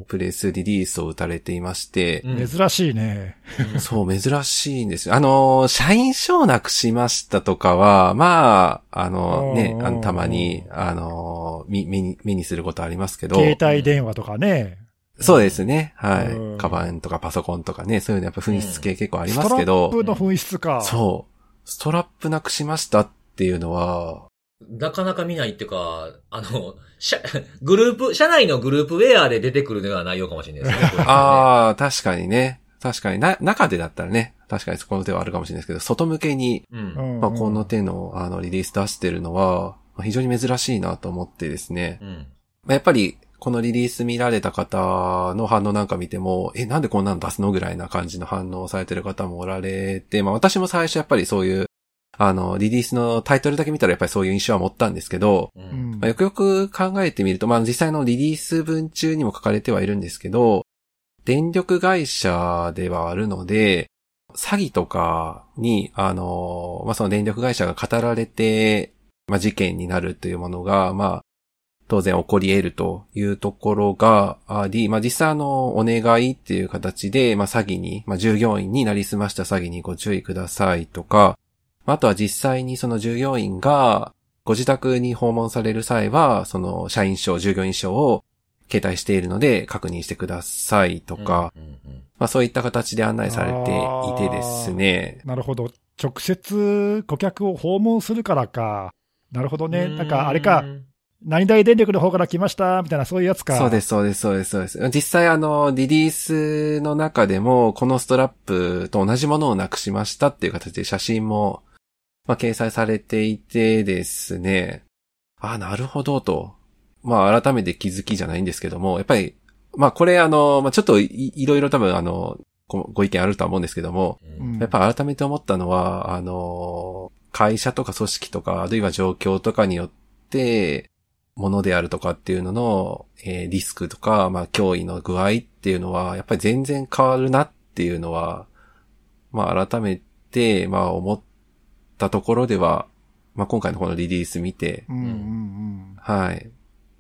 プレスリリースを打たれていまして、珍しいね。そう、珍しいんですよ。あの、社員証なくしましたとかは、まあ、あのね、うんあのたまに、あの、み目に、目にすることありますけど、携帯電話とかね。そうですね。はうんい。カバンとかパソコンとかね、そういうのやっぱ紛失系結構ありストラッますけど、プの紛失か。そう。ストラップなくしましたっていうのは、なかなか見ないっていうか、あの、社、グループ、社内のグループウェアで出てくるのは内容かもしれないですね。ああ、確かにね。確かにな、中でだったらね、確かにそこの手はあるかもしれないですけど、外向けに、うん。うんまあ、この手の、あの、リリース出してるのは、まあ非常に珍しいなと思ってですね。うん。まあやっぱり、このリリース見られた方の反応なんか見ても、え、なんでこんなの出すのぐらいな感じの反応をされてる方もおられて、まあ私も最初やっぱりそういう、あの、リリースのタイトルだけ見たらやっぱりそういう印象は持ったんですけど、う。うんんまあ、よくよく考えてみると、まあ実際のリリース文中にも書かれてはいるんですけど、電力会社ではあるので、詐欺とかに、あの、まあその電力会社が語られて、まあ事件になるというものが、まあ、当然起こり得るというところがあり、まあ実際あの、お願いっていう形で、まあ詐欺に、まあ従業員になりすました詐欺にご注意くださいとか、まああとは実際にその従業員が、ご自宅に訪問される際は、その社員証、従業員証を携帯しているので確認してくださいとか、うんうんまあそういった形で案内されていてですね。なるほど。直接顧客を訪問するからか。なるほどね。なんかあれか、。何々電力の方から来ました、みたいなそういうやつか。そうです、そうです、そうです、そうです。実際あの、リリースの中でも、このストラップと同じものをなくしましたっていう形で写真も、まあ掲載されていてですね。あ、なるほどと。まあ改めて気づきじゃないんですけども、やっぱり、まあこれあの、まあちょっといいろいろ多分あの、ごご意見あるとは思うんですけども、うんやっぱ改めて思ったのは、あの、会社とか組織とか、あるいは状況とかによって、ものであるとかっていうのの、えーリスクとか、まあ脅威の具合っていうのは、やっぱり全然変わるなっていうのは、まあ改めて、まあ思ったところでは、まあ今回のこのリリース見て、うんうんはい。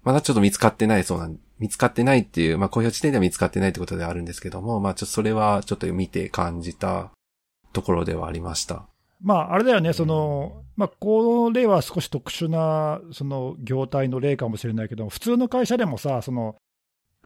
まだちょっと見つかってないそうなん、見つかってないっていう、まあ公表時点では見つかってないってことではあるんですけども、まあちょっとそれはちょっと見て感じたところではありました。まあ、あれだよね、その、まあ、これは少し特殊な、その、業態の例かもしれないけど、普通の会社でもさ、その、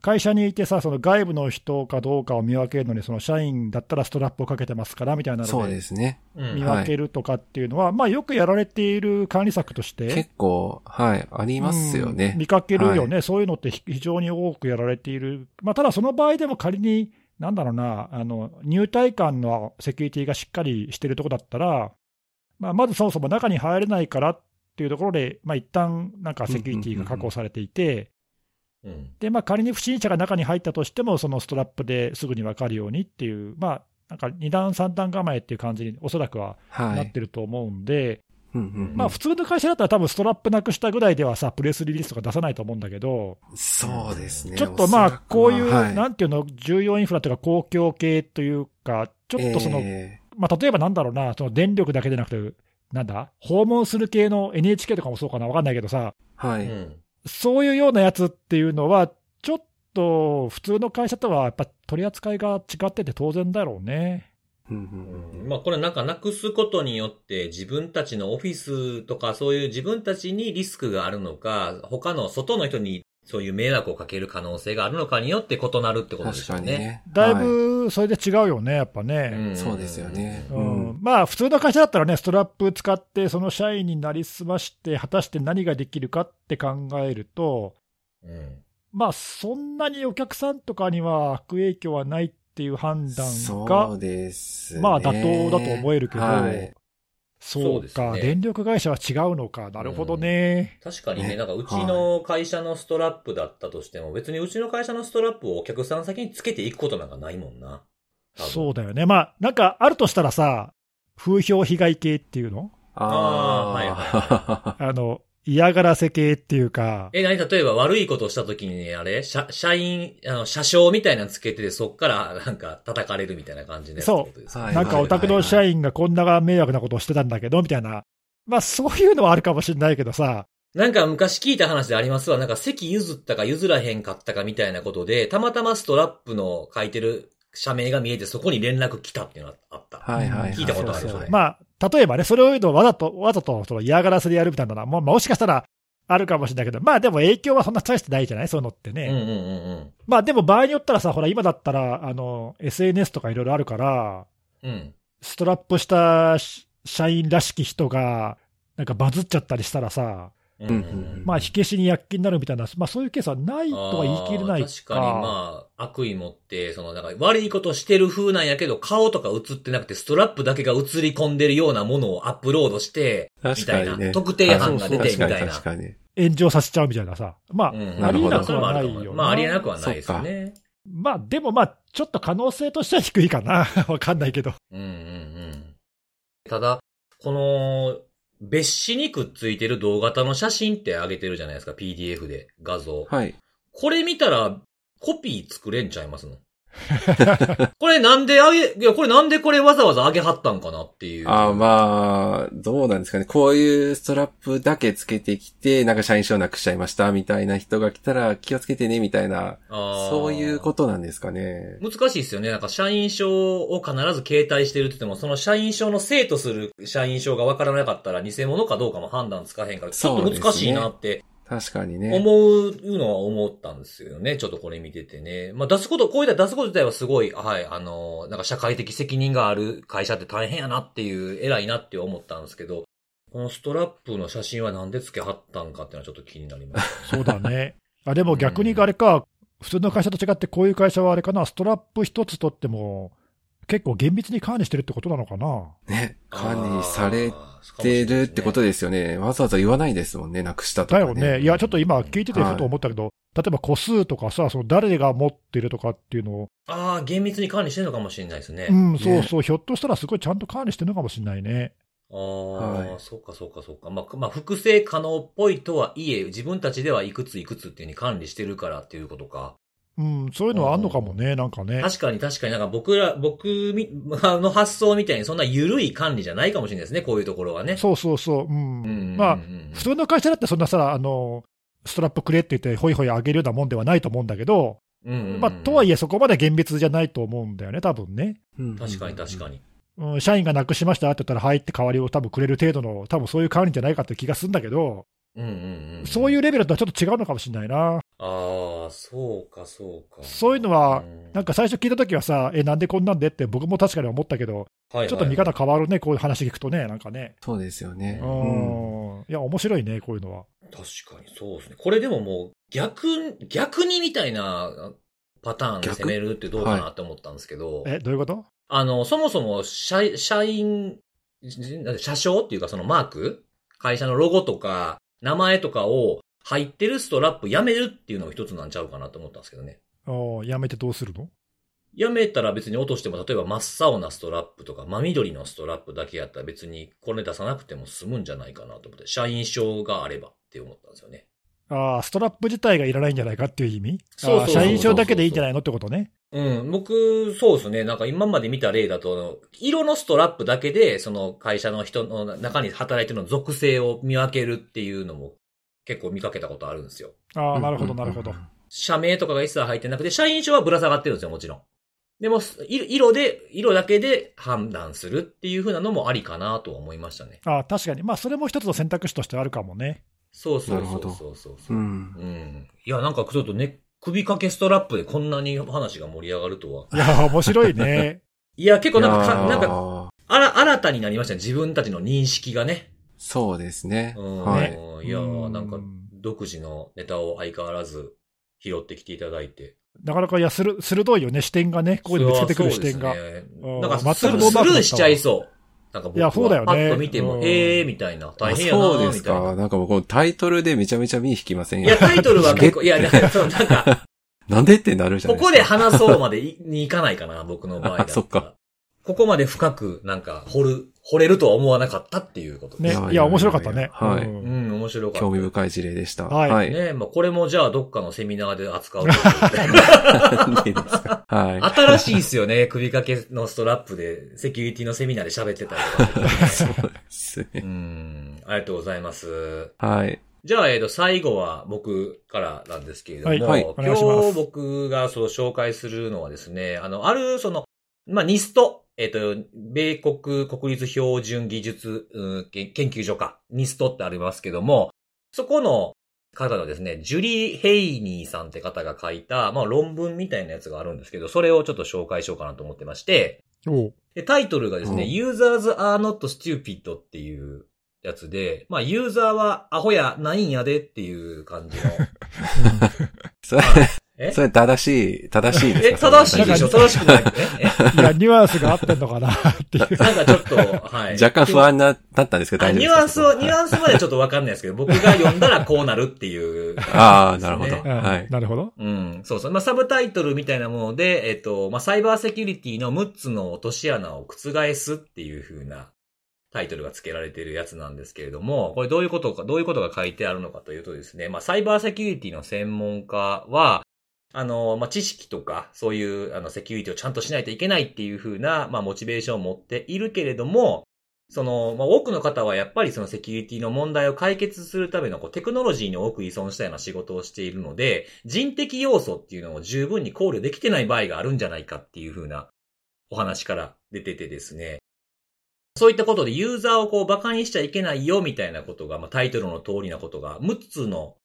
会社にいてさ、その外部の人かどうかを見分けるのに、その社員だったらストラップをかけてますからみたいなそうので、ですね。うん。見分けるとかっていうのは、まあ、よくやられている管理策として、結構、はい、ありますようんね。見かけるよね、そういうのって非常に多くやられている、まあ、ただその場合でも仮に、なんだろうな、あの入隊間のセキュリティがしっかりしてるところだったら、まあ、まずそもそも中に入れないからっていうところで、まあ一旦なんかセキュリティが確保されていて、うんでまあ、仮に不審者が中に入ったとしても、そのストラップですぐに分かるようにっていう、まあ、なんか2段、3段構えっていう感じに、おそらくはは。ないってると思うんで、まあ普通の会社だったら、多分ストラップなくしたぐらいではさ、プレスリリースとか出さないと思うんだけど、そうですね。ちょっとまあ、こういう、はいなんていうの、重要インフラというか、公共系というか、ちょっとその、えまあ、例えばなんだろうな、その電力だけでなくて、なんだ、訪問する系の NHK とかもそうかな、わかんないけどさ、ーはい。うんそういうようなやつっていうのは、ちょっと普通の会社とはやっぱ取り扱いが違ってて当然だろうね。まあこれなんかなくすことによって自分たちのオフィスとかそういう自分たちにリスクがあるのか、他の外の人にそういう迷惑をかける可能性があるのかによって異なるってことで確すよね。ね。だいはぶそれで違うよね、やっぱね。んそうですよねまあ、普通の会社だったらね、ストラップ使って、その社員になりすまして、果たして何ができるかって考えると、うんまあ、そんなにお客さんとかには悪影響はないっていう判断そがう、ですね。まあ妥当だと思えるけど、はいそうか、ね。電力会社は違うのか、なるほどね。確かにね、ね。なんかうちの会社のストラップだったとしても、別にうちの会社のストラップをお客さん先につけていくことなんかないもんな。そうだよね。まあ、なんかあるとしたらさ、風評被害系っていうの？ああ、あーはい。あの、嫌がらせ系っていうか、え、何？例えば悪いことをした時にね、あれ？社、社員、あの、車掌みたいなのつけてて、そっからなんか叩かれるみたいな感じで。そうはいなんかお宅の社員がこんな迷惑なことをしてたんだけど、みたいな。まあ、そういうのはあるかもしれないけどさ、なんか昔聞いた話でありますわ。なんか席譲ったか譲らへんかったかみたいなことで、たまたまストラップの書いてる社名が見えて、そこに連絡来たっていうのがあった。はいはいはい。聞いたことあるそうそうそれまあ、例えばね、それを言うのをわざと、わざとその嫌がらせでやるみたいなのは、もうもしかしたらあるかもしれないけど、まあでも影響はそんな大してないじゃない？そういうのってね。うんうんうんうん。まあでも場合によったらさ、ほら今だったら、あの、SNS とかいろいろあるから、うん。ストラップしたし社員らしき人が、なんかバズっちゃったりしたらさ、うんうんうんまあ火消しに躍起になるみたいな、まあそういうケースはないとは言い切れないか。確かにまあ、悪意持って、その、なんか悪いことしてる風なんやけど、顔とか映ってなくて、ストラップだけが映り込んでるようなものをアップロードして、み。たいな。特定班が出て、みたいな。炎上させちゃうみたいなさ。まあ、うんありえなくはないよまあ、ありえなくはないですよね。まあでもまあ、ちょっと可能性としては低いかな。わかんないけど。うんうんうん。ただ、この、別紙にくっついてる動画の写真って上げてるじゃないですか、PDF で、画像。はい。これ見たら、コピー作れんちゃいますの？これなんであげ、いや、これなんでこれわざわざ上げはったんかなっていう。あーまあ、どうなんですかね。こういうストラップだけつけてきて、なんか社員証なくしちゃいましたみたいな人が来たら気をつけてねみたいな、そういうことなんですかね。難しいですよね。なんか社員証を必ず携帯してるって言っても、その社員証の生とする社員証がわからなかったら偽物かどうかも判断つかへんから、ちょっと難しいなって確かにね。思うのは思ったんですよね。ちょっとこれ見ててね。まあ出すこと、こういうの出すこと自体はすごい、はい、あの、なんか社会的責任がある会社って大変やなっていう、偉いなって思ったんですけど、このストラップの写真はなんで付けはったんかっていうのはちょっと気になります。そうだね。あでも逆にあれか、普通の会社と違って、こういう会社はあれかな、ストラップ一つとっても、結構厳密に管理してるってことなのかな。ね、管理されてるってことですよね。わざわざ言わないですもんね、なくしたとか、ね。だよね。いや、ちょっと今聞いててふと思ったけど、はい、例えば個数とかさ、その誰が持ってるとかっていうのを。ああ、厳密に管理してるのかもしれないですね。うん、そうそう、ね、ひょっとしたらすごいちゃんと管理してるのかもしれないね。ああ、はい、そうかそうかそうか。まあ、まあ、複製可能っぽいとはいえ、自分たちではいくついくつっていうふうに管理してるからっていうことか。うん、そういうのはあんのかもね、なんかね。確かに確かになんか僕ら、僕の発想みたいにそんな緩い管理じゃないかもしれないですね、こういうところはね。そうそうそう。うん。うん、まあ、普通の会社だってそんなさ、あの、ストラップくれって言って、ほいほい上げるようなもんではないと思うんだけど、うん、うん、まあ、とはいえそこまで厳密じゃないと思うんだよね、多分ね。確かに確かに。うん、社員がなくしましたって言ったら、はいって代わりを多分くれる程度の、多分そういう管理じゃないかって気がするんだけど、うんうんうん、そういうレベルとはちょっと違うのかもしれないな。ああ、そうか、そうか。そういうのは、なんか最初聞いたときはさ、え、なんでこんなんでって僕も確かに思ったけど、はいはいはい、ちょっと見方変わるね、こういう話聞くとね、なんかね。そうですよね。うん。いや、面白いね、こういうのは。確かにそうですね。これでももう、逆、逆にみたいなパターンで攻めるってどうかなって思ったんですけど。はい、え、どういうこと？あの、そもそも社、社員、社章っていうかそのマーク？会社のロゴとか、名前とかを入ってるストラップやめるっていうのが一つなんちゃうかなと思ったんですけどね。ああ、やめてどうするの？やめたら別に落としても、例えば真っ青なストラップとか、真緑のストラップだけやったら別にこれ出さなくても済むんじゃないかなと思って、社員証があればって思ったんですよね。ああ、ストラップ自体がいらないんじゃないかっていう意味？そうそう社員証だけでいいんじゃないのってことね。うん。僕、そうですね。なんか今まで見た例だと、色のストラップだけで、その会社の人の中に働いてるの属性を見分けるっていうのも結構見かけたことあるんですよ。ああ、なるほど、なるほど。社名とかが一切入ってなくて、社員証はぶら下がってるんですよ、もちろん。でも、色で、色だけで判断するっていう風なのもありかなと思いましたね。ああ、確かに。まあ、それも一つの選択肢としてあるかもね。そうそうそうそうそうう、ん。うん。いや、なんかちょっとね、首掛けストラップでこんなに話が盛り上がるとは。いや、面白いね。いや、結構なんか、なんか、あら、新たになりましたね。自分たちの認識がね。そうですね。うん、はい。いや、なんか、独自のネタを相変わらず拾ってきていただいて。なかなか、いや、する、鋭いよね、視点がね、ここに見つけてくる視点が。ね、なんか、スルーしちゃいそう。なんか僕はパッと見ても、へえーみたいな、大変やなそうですか。なんかもうタイトルでめちゃめちゃ見引きません？よ。いや、タイトルは結構、いや、なんか、なんでってなるじゃないですか。ここで話そうまで にいかないかな、僕の場合だそっか。ここまで深く、なんか、掘る、掘れるとは思わなかったっていうことです。ね。いや、面白かったね。はい。うん、面白かった。興味深い事例でした。はい。ねまあ、これもじゃあ、どっかのセミナーで扱うと。はい。新しいですよね。首掛けのストラップで、セキュリティのセミナーで喋ってたりとか、そうですね。うん。ありがとうございます。はい。じゃあ、えっ、と、最後は僕からなんですけれども、はい、はい、今日僕がそう紹介するのはですね、あの、ある、その、まあ、ニストえっ、ー、と、米国国立標準技術、うん、研究所か、ニストってありますけども、そこの方のですね、ジュリー・ヘイニーさんって方が書いた、まあ論文みたいなやつがあるんですけど、それをちょっと紹介しようかなと思ってまして、でタイトルがですね、Users are not stupid っていうやつで、まあユーザーはアホやないんやでっていう感じの。それ、え？それ正しい、正しいですか？え、正しいでしょ？正しくない。えいや、ニュアンスが合ってんのかなっていう。なんかちょっと、はい。若干不安な、だったんですけど、大丈夫ニュアンスを、ニュアンスまでちょっとわかんないですけど、僕が読んだらこうなるっていう、ね、ああ、なるほど。はい。なるほど。うん、そうそう。まあ、サブタイトルみたいなもので、えっと、まあ、サイバーセキュリティの6つの落とし穴を覆すっていう風なタイトルが付けられているやつなんですけれども、これどういうことか、どういうことが書いてあるのかというとですね、まあ、サイバーセキュリティの専門家は、あの、まあ、知識とか、そういう、あの、セキュリティをちゃんとしないといけないっていう風な、まあ、モチベーションを持っているけれども、その、まあ、多くの方はやっぱりそのセキュリティの問題を解決するためのこうテクノロジーに多く依存したような仕事をしているので、人的要素っていうのを十分に考慮できてない場合があるんじゃないかっていう風なお話から出ててですね。そういったことでユーザーをこう馬鹿にしちゃいけないよみたいなことが、まあ、タイトルの通りなことが6つの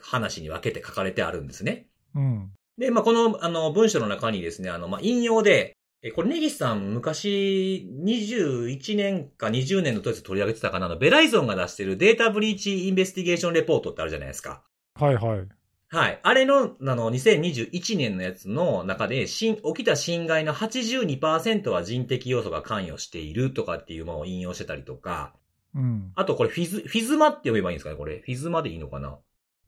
話に分けて書かれてあるんですね。うん。で、まあ、この、あの、文章の中にですね、あの、まあ、引用で、え、これ、ネギスさん、昔、21年か20年の当時取り上げてたかなの、ベライゾンが出してるデータブリーチインベスティゲーションレポートってあるじゃないですか。はいはい。はい。あれの、あの、2021年のやつの中で、起きた侵害の82%は人的要素が関与しているとかっていうものを引用してたりとか、うん。あとこれフィズ、フィズマって呼べばいいんですかねこれ。フィズマでいいのかな。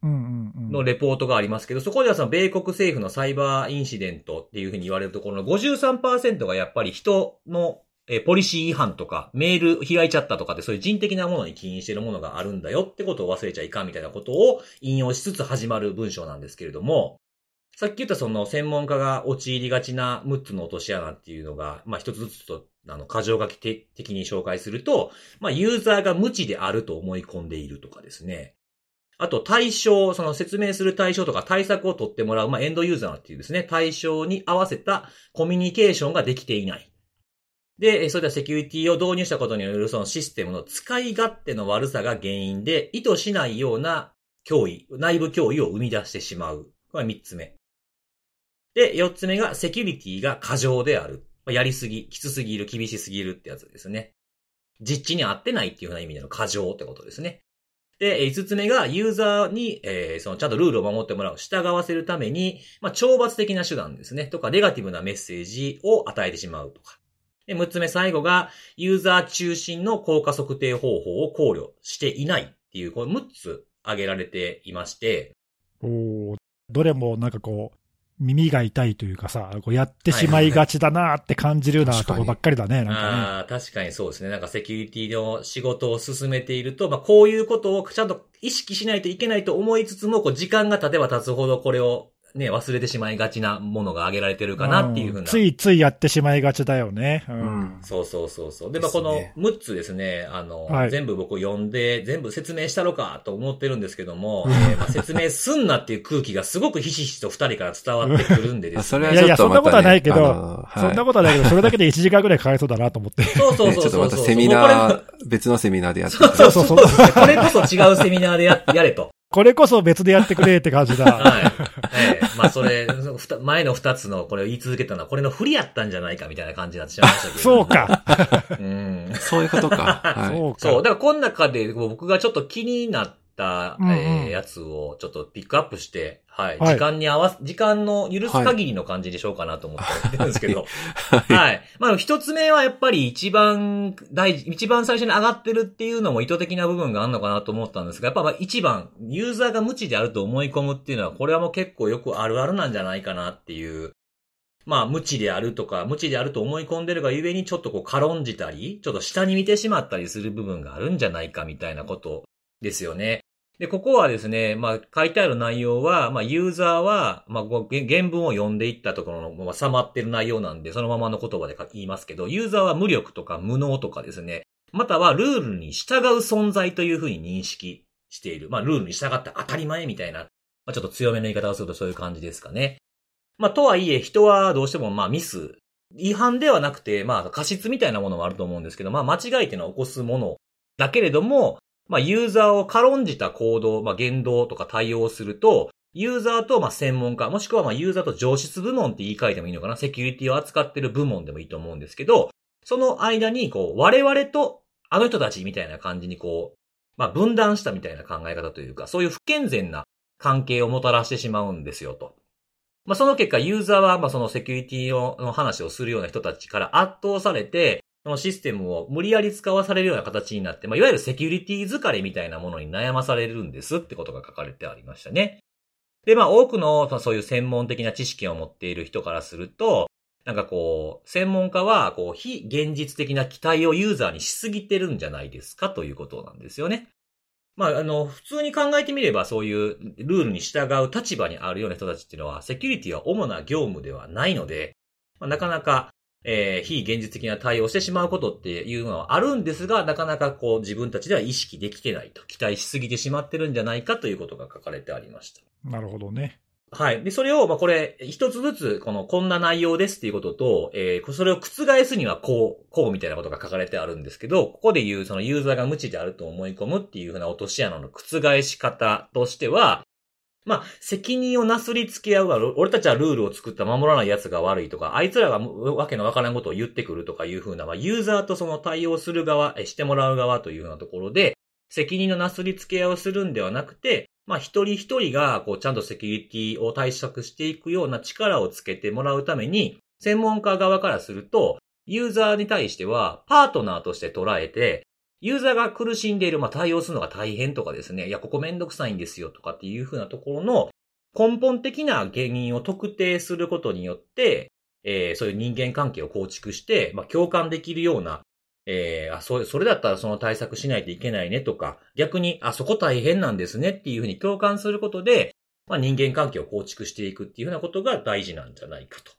のレポートがありますけど、そこではその米国政府のサイバーインシデントっていうふうに言われるところの53%がやっぱり人のえポリシー違反とか、メール開いちゃったとかってそういう人的なものに起因しているものがあるんだよってことを忘れちゃいかんみたいなことを引用しつつ始まる文章なんですけれども、さっき言ったその専門家が陥りがちな6つの落とし穴っていうのが、まあ一つずつと、あの、過剰書き的に紹介すると、まあユーザーが無知であると思い込んでいるとかですね。あと対象、その説明する対象とか対策を取ってもらう、まあエンドユーザーっていうですね、対象に合わせたコミュニケーションができていない。で、それではセキュリティを導入したことによるそのシステムの使い勝手の悪さが原因で、意図しないような脅威、内部脅威を生み出してしまう。これは三つ目。で、四つ目がセキュリティが過剰である。やりすぎ、きつすぎる、厳しすぎるってやつですね。実地に合ってないっていうふうな意味での過剰ってことですね。で、5つ目がユーザーに、えー、そのちゃんとルールを守ってもらう、従わせるために、まあ、懲罰的な手段ですね。とか、ネガティブなメッセージを与えてしまうとか。で、6つ目最後が、ユーザー中心の効果測定方法を考慮していないっていう、この6つ挙げられていまして。おどれもなんかこう、耳が痛いというかさ、こうやってしまいがちだなって感じるようなところばっかりだね、なんかね。ああ、確かにそうですね。なんかセキュリティの仕事を進めていると、まあこういうことをちゃんと意識しないといけないと思いつつも、こう時間が経てば経つほどこれをね、忘れてしまいがちなものが挙げられてるかなっていうふうな。ついついやってしまいがちだよね。う。うんん。そうそうそうそう。で、まあ、このですね6つですね、あの、はい全部僕読んで、全部説明したのかと思ってるんですけども、えーまあ、説明すんなっていう空気がすごくひしひしと2人から伝わってくるんでですね。あ それはいやいやそんなことはないけどはいそんなことはないけど、それだけで1時間ぐらいかかりそうだなと思って。そうそうねそうそうそう。ちょっとまたセミナー、別のセミナーでやってそうそうそう。そうそうこれこそ違うセミナーでややれと。これこそ別でやってくれって感じだ。はい。ええまあそれ、前の2つのこれを言い続けたのは、これの不利やったんじゃないかみたいな感じになってしまいましたけど。そう。か。うん。そういうことか。はい。そうか。そう。だからこの中で僕がちょっと気になった、えーやつをちょっとピックアップして、はい。はい時間に合わす、時間の許す限りの感じにしようかなと思ってるんですけど。はい。まあ一つ目はやっぱり一番大事、一番最初に上がってるっていうのも意図的な部分があるのかなと思ったんですが、やっぱまあ一番、ユーザーが無知であると思い込むっていうのは、これはもう結構よくあるあるなんじゃないかなっていう。まあ、無知であるとか、無知であると思い込んでるがゆえに、ちょっとこう、軽んじたり、ちょっと下に見てしまったりする部分があるんじゃないかみたいなことですよね。で、ここはですね、まあ、書いてある内容は、まあ、ユーザーは、まあ、原文を読んでいったところの、まあ、収まってる内容なんで、そのままの言葉で言いますけど、ユーザーは無力とか無能とかですね、またはルールに従う存在というふうに認識している。まあ、ルールに従って当たり前みたいな、まあ、ちょっと強めの言い方をするとそういう感じですかね。まあ、とはいえ、人はどうしても、まあ、ミス、違反ではなくて、まあ、過失みたいなものもあると思うんですけど、まあ、間違いっていうのは起こすものだけれども、まあ、ユーザーを軽んじた行動、まあ、言動とか対応すると、ユーザーと、ま、専門家、もしくは、ま、ユーザーと上質部門って言い換えてもいいのかなセキュリティを扱ってる部門でもいいと思うんですけど、その間に、こう、我々と、あの人たちみたいな感じに、こう、まあ、分断したみたいな考え方というか、そういう不健全な関係をもたらしてしまうんですよ、と。まあ、その結果、ユーザーは、ま、そのセキュリティの話をするような人たちから圧倒されて、そのシステムを無理やり使わされるような形になって、まあ、いわゆるセキュリティ疲れみたいなものに悩まされるんですってことが書かれてありましたね。で、まあ、多くの、まあそういう専門的な知識を持っている人からすると、なんかこう、専門家は、こう、非現実的な期待をユーザーにしすぎてるんじゃないですかということなんですよね。まあ、あの、普通に考えてみれば、そういうルールに従う立場にあるような人たちっていうのは、セキュリティは主な業務ではないので、まあ、なかなか、えー非現実的な対応してしまうことっていうのはあるんですが、なかなかこう自分たちでは意識できてないと、期待しすぎてしまってるんじゃないかということが書かれてありました。なるほどね。はい。で、それを、まあ、これ、一つずつ、この、こんな内容ですっていうことと、えー、それを覆すにはこう、こうみたいなことが書かれてあるんですけど、ここで言う、そのユーザーが無知であると思い込むっていうふうな落とし穴の覆し方としては、まあ、責任をなすりつけ合うが、俺たちはルールを作った守らない奴が悪いとか、あいつらがわけのわからんことを言ってくるとかいうふうな、まあ、ユーザーとその対応する側、してもらう側というようなところで、責任のなすりつけ合いをするんではなくて、まあ一人一人が、こう、ちゃんとセキュリティを対策していくような力をつけてもらうために、専門家側からすると、ユーザーに対しては、パートナーとして捉えて、ユーザーが苦しんでいる、まあ、対応するのが大変とかですね、いや、ここめんどくさいんですよとかっていうふうなところの根本的な原因を特定することによって、えー、そういう人間関係を構築して、まあ、共感できるような、えー、あ、それ、それだったらその対策しないといけないねとか、逆に、あ、そこ大変なんですねっていうふうに共感することで、まあ、人間関係を構築していくっていうふうなことが大事なんじゃないかと。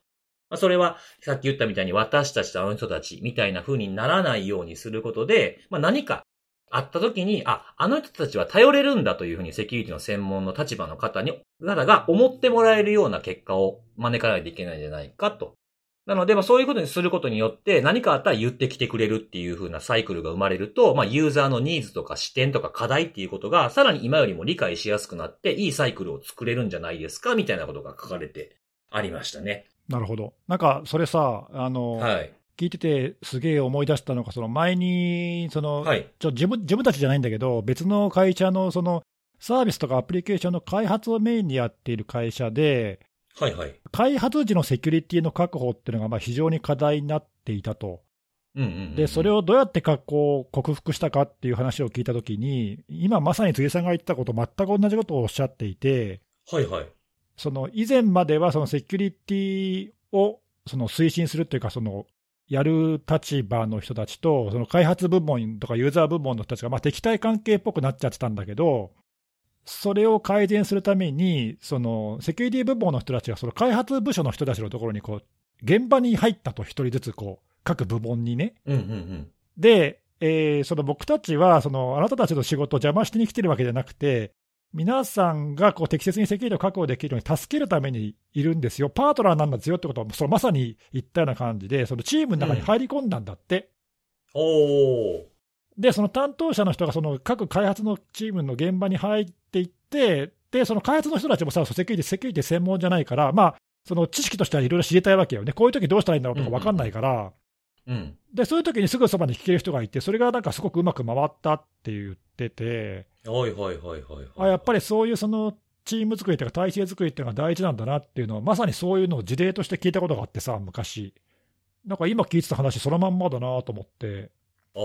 まあ、それは、さっき言ったみたいに私たちとあの人たちみたいな風にならないようにすることで、まあ、何かあった時に、あ、あの人たちは頼れるんだというふうにセキュリティの専門の立場の方に、方が思ってもらえるような結果を招かないといけないんじゃないかと。なので、まあそういうことにすることによって、何かあったら言ってきてくれるっていう風なサイクルが生まれると、まあユーザーのニーズとか視点とか課題っていうことが、さらに今よりも理解しやすくなって、いいサイクルを作れるんじゃないですか、みたいなことが書かれてありましたね。なるほど。なんか、それさ、あの、はい。聞いててすげえ思い出したのが、その前に、その、はい、ちょ自分自分たちじゃないんだけど、別の会社のそのサービスとかアプリケーションの開発をメインにやっている会社で、はいはい、開発時のセキュリティの確保っていうのがまあ非常に課題になっていたと。で、それをどうやって克服したかっていう話を聞いたときに、今まさに杉さんが言ったこと、全く同じことをおっしゃっていて、はいはい。その以前まではそのセキュリティをその推進するっていうか、そのやる立場の人たちと、その開発部門とかユーザー部門の人たちが、まあ、敵対関係っぽくなっちゃってたんだけど、それを改善するために、そのセキュリティ部門の人たちが、その開発部署の人たちのところにこう、現場に入ったと、一人ずつこう、各部門にね。うんうんうん、で、えー、その僕たちはその、あなたたちの仕事を邪魔しに来てるわけじゃなくて、皆さんがこう適切にセキュリティを確保できるように助けるためにいるんですよ、パートナーなんですよってことを、そのまさに言ったような感じで、そのチームの中に入り込んだんだって。うん、おで、その担当者の人がその各開発のチームの現場に入っていって、で、その開発の人たちもさ、セキュリティ、セキュリティ専門じゃないから、まあ、その知識としてはいろいろ知りたいわけよね。こういう時どうしたらいいんだろうとか分かんないから、うん、で、そういう時にすぐそばに聞ける人がいて、それがなんかすごくうまく回ったって言ってて、はいはいはいはい、あやっぱりそういうそのチーム作りとか体制作りっていうのが大事なんだなっていうのは、まさにそういうのを事例として聞いたことがあってさ、昔。なんか今聞いてた話、そのまんまだなと思って。あ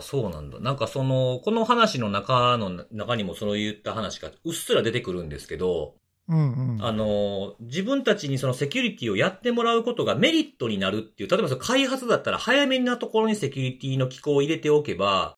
あ、そうなんだ。なんかその、この話の中の中にもそういった話がうっすら出てくるんですけど、うんうん、あの、自分たちにそのセキュリティをやってもらうことがメリットになるっていう、例えばその開発だったら早めなところにセキュリティの機構を入れておけば、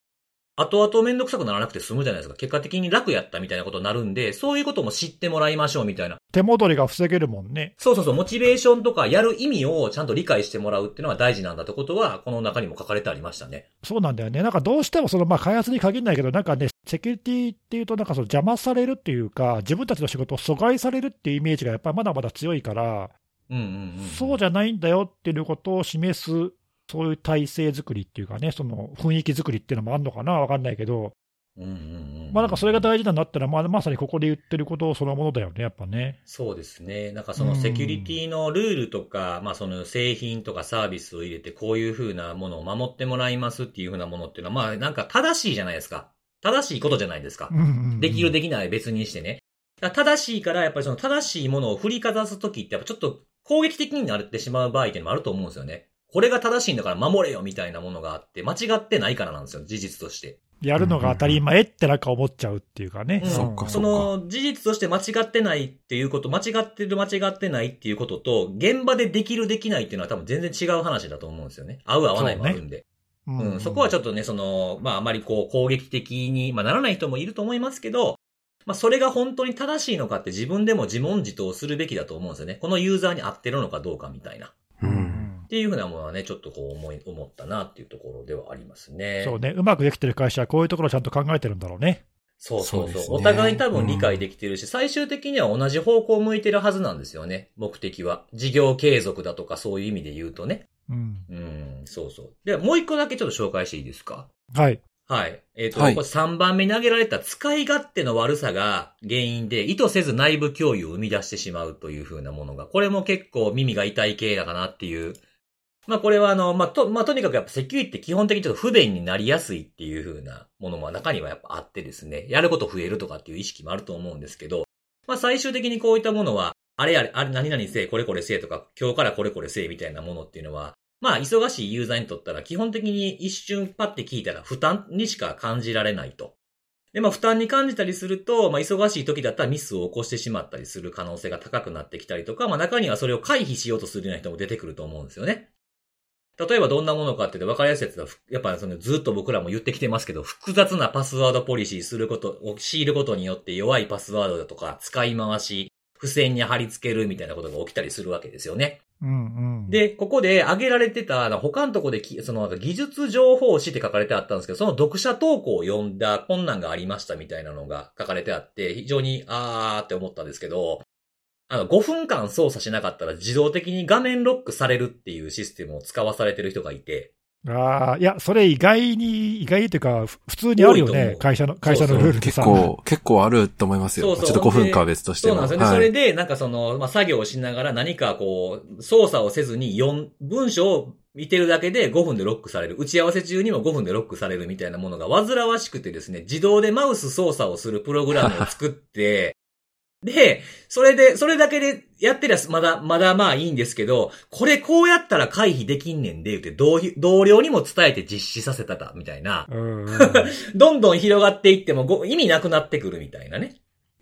後々めんどくさくならなくて済むじゃないですか。結果的に楽やったみたいなことになるんで、そういうことも知ってもらいましょうみたいな。手戻りが防げるもんね。そうそうそう、モチベーションとかやる意味をちゃんと理解してもらうっていうのは大事なんだってことは、この中にも書かれてありましたね。そうなんだよね。なんかどうしてもその、まあ開発に限らないけど、なんかね、セキュリティっていうとなんかその邪魔されるっていうか、自分たちの仕事を阻害されるっていうイメージがやっぱりまだまだ強いから、うんうんうん、そうじゃないんだよっていうことを示すそういう体制作りっていうかね、その雰囲気作りっていうのもあるのかな、わかんないけど、うんうんうんまあなんかそれが大事なんだったら、まあ、まさにここで言ってることそのものだよね、やっぱね。そうですね。なんかそのセキュリティのルールとか、うん、まあその製品とかサービスを入れて、こういうふうなものを守ってもらいますっていうふうなものっていうのは、まあなんか正しいじゃないですか。正しいことじゃないですか。うんうんうん、できるできない別にしてね。正しいから、やっぱりその正しいものを振りかざすときって、やっぱちょっと攻撃的になってしまう場合っていうのもあると思うんですよね。これが正しいんだから守れよみたいなものがあって、間違ってないからなんですよ、事実として。やるのが当たり前ってなんか思っちゃうっていうかね。そっかその事実として間違ってないっていうこと、間違ってる間違ってないっていうことと、現場でできるできないっていうのは多分全然違う話だと思うんですよね。合う合わないもあるんで。うね、うん、そこはちょっとね、その、まああまりこう攻撃的に、まあならない人もいると思いますけど、まあそれが本当に正しいのかって自分でも自問自答するべきだと思うんですよね。このユーザーに合ってるのかどうかみたいな。うんっていうふうなものはね、ちょっとこう思い、思ったなっていうところではありますね。そうね。うまくできてる会社はこういうところをちゃんと考えてるんだろうね。そうそうそう。そうね、お互いに多分理解できてるし、うん、最終的には同じ方向を向いてるはずなんですよね。目的は。事業継続だとかそういう意味で言うとね。うん。うん、そうそう。ではもう一個だけちょっと紹介していいですか？はい。はい。えっ、ー、と、はい、これ3番目に挙げられた使い勝手の悪さが原因で意図せず内部共有を生み出してしまうというふうなものが、これも結構耳が痛い系だかなっていうまあこれはあの、まあと、まあとにかくやっぱセキュリティって基本的にちょっと不便になりやすいっていう風なものも中にはやっぱあってですね、やること増えるとかっていう意識もあると思うんですけど、まあ最終的にこういったものは、あれあれ、あれ何々せえ、これこれせえとか、今日からこれこれせえみたいなものっていうのは、まあ、忙しいユーザーにとったら、基本的に一瞬パッて聞いたら負担にしか感じられないと。で、まあ、負担に感じたりすると、まあ、忙しい時だったらミスを起こしてしまったりする可能性が高くなってきたりとか、まあ、中にはそれを回避しようとするような人も出てくると思うんですよね。例えばどんなものかっていうと分かりやすいやつは、やっぱそのずっと僕らも言ってきてますけど、複雑なパスワードポリシーすることを強いることによって弱いパスワードだとか使い回し、付箋に貼り付けるみたいなことが起きたりするわけですよね。うんうん。、で、ここで挙げられてた、他のとこでき、その技術情報誌って書かれてあったんですけど、その読者投稿を読んだ困難がありましたみたいなのが書かれてあって、非常にあーって思ったんですけど、あの、5分間操作しなかったら自動的に画面ロックされるっていうシステムを使わされてる人がいて、ああ、いや、それ意外に、意外っていうか、ふ普通にあるよね。多いと思う会社の、会社のルール。結構、結構あると思いますよ。そうそうちょっと5分かは別としても。そうなんですよね。はいそれで、なんかその、まあ、作業をしながら何かこう、操作をせずに4、文章を見てるだけで5分でロックされる。打ち合わせ中にも5分でロックされるみたいなものが煩わしくてですね、自動でマウス操作をするプログラムを作って、で、それで、それだけでやってりゃまだ、まだまあいいんですけど、これこうやったら回避できんねんで、言って同同僚にも伝えて実施させたか、みたいな。うんうん どんどん広がっていってもご意味なくなってくるみたいなね。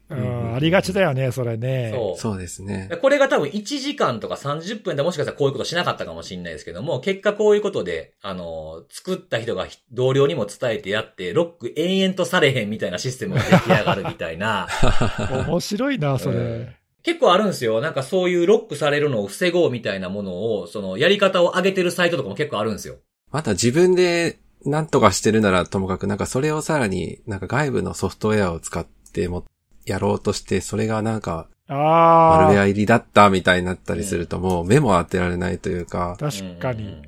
うん。ありがちだよね、それね。そう。そうですね。これが多分1時間とか30分でもしかしたらこういうことしなかったかもしれないですけども、結果こういうことで、あの、作った人が同僚にも伝えてやって、ロック延々とされへんみたいなシステムが出来上がるみたいな。面白いな、それ。うん結構あるんですよ。なんかそういうロックされるのを防ごうみたいなものを、そのやり方を上げてるサイトとかも結構あるんですよ。また自分で何とかしてるならともかく、なんかそれをさらになんか外部のソフトウェアを使ってもやろうとして、それがなんかマルウああ、ェア入りだったみたいになったりするともう目も当てられないというか、確かに。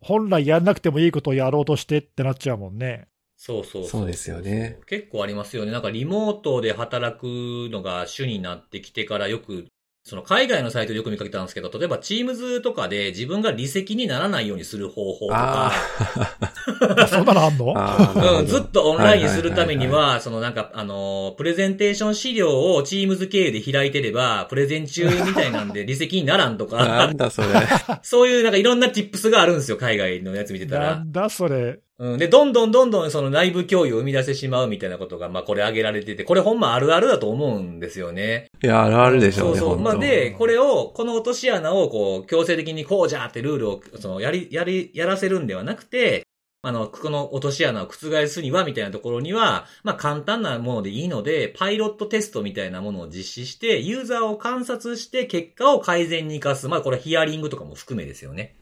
本来やんなくてもいいことをやろうとしてってなっちゃうもんね。そうそうそうですよね。結構ありますよね。なんかリモートで働くのが主になってきてからよく、その海外のサイトでよく見かけたんですけど、例えば Teams とかで自分が離席にならないようにする方法とかあ、そんなのあんの？うん、ずっとオンラインにするためにはそのなんか、あのー、プレゼンテーション資料を Teams 経由で開いてれば、プレゼン中みたいなんで 離席にならんとなか、んだそれ。そういうなんかいろんな tips があるんですよ、海外のやつ見てたなら。んだそれ。うん。で、どんどんどんどんその内部共有を生み出してしまうみたいなことが、まあこれ挙げられてて、これほんまあるあるだと思うんですよね。いや、あるあるでしょうね、そうそう。まあで、これを、この落とし穴をこう、強制的にこうじゃーってルールを、その、やり、やり、やらせるんではなくて、あの、この落とし穴を覆すには、みたいなところには、まあ簡単なものでいいので、パイロットテストみたいなものを実施して、ユーザーを観察して、結果を改善に活かす。まあこれヒアリングとかも含めですよね。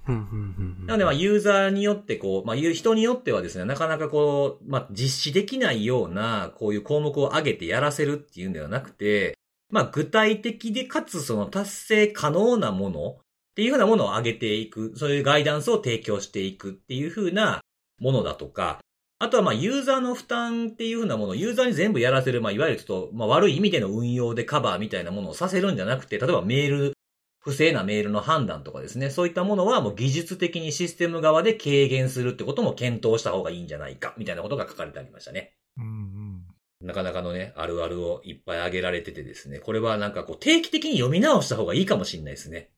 なので、まあ、ユーザーによって、こう、まあ、人によってはですね、なかなかこう、まあ、実施できないような、こういう項目を挙げてやらせるっていうんではなくて、まあ、具体的でかつその達成可能なものっていうふうなものを挙げていく、そういうガイダンスを提供していくっていうふうなものだとか、あとはまあユーザーの負担っていうふうなものをユーザーに全部やらせる、まあいわゆるちょっと、まあ悪い意味での運用でカバーみたいなものをさせるんじゃなくて、例えばメール、不正なメールの判断とかですね、そういったものはもう技術的にシステム側で軽減するってことも検討した方がいいんじゃないか、みたいなことが書かれてありましたね。うんうん。なかなかのね、あるあるをいっぱい挙げられててですね、これはなんかこう定期的に読み直した方がいいかもしれないですね。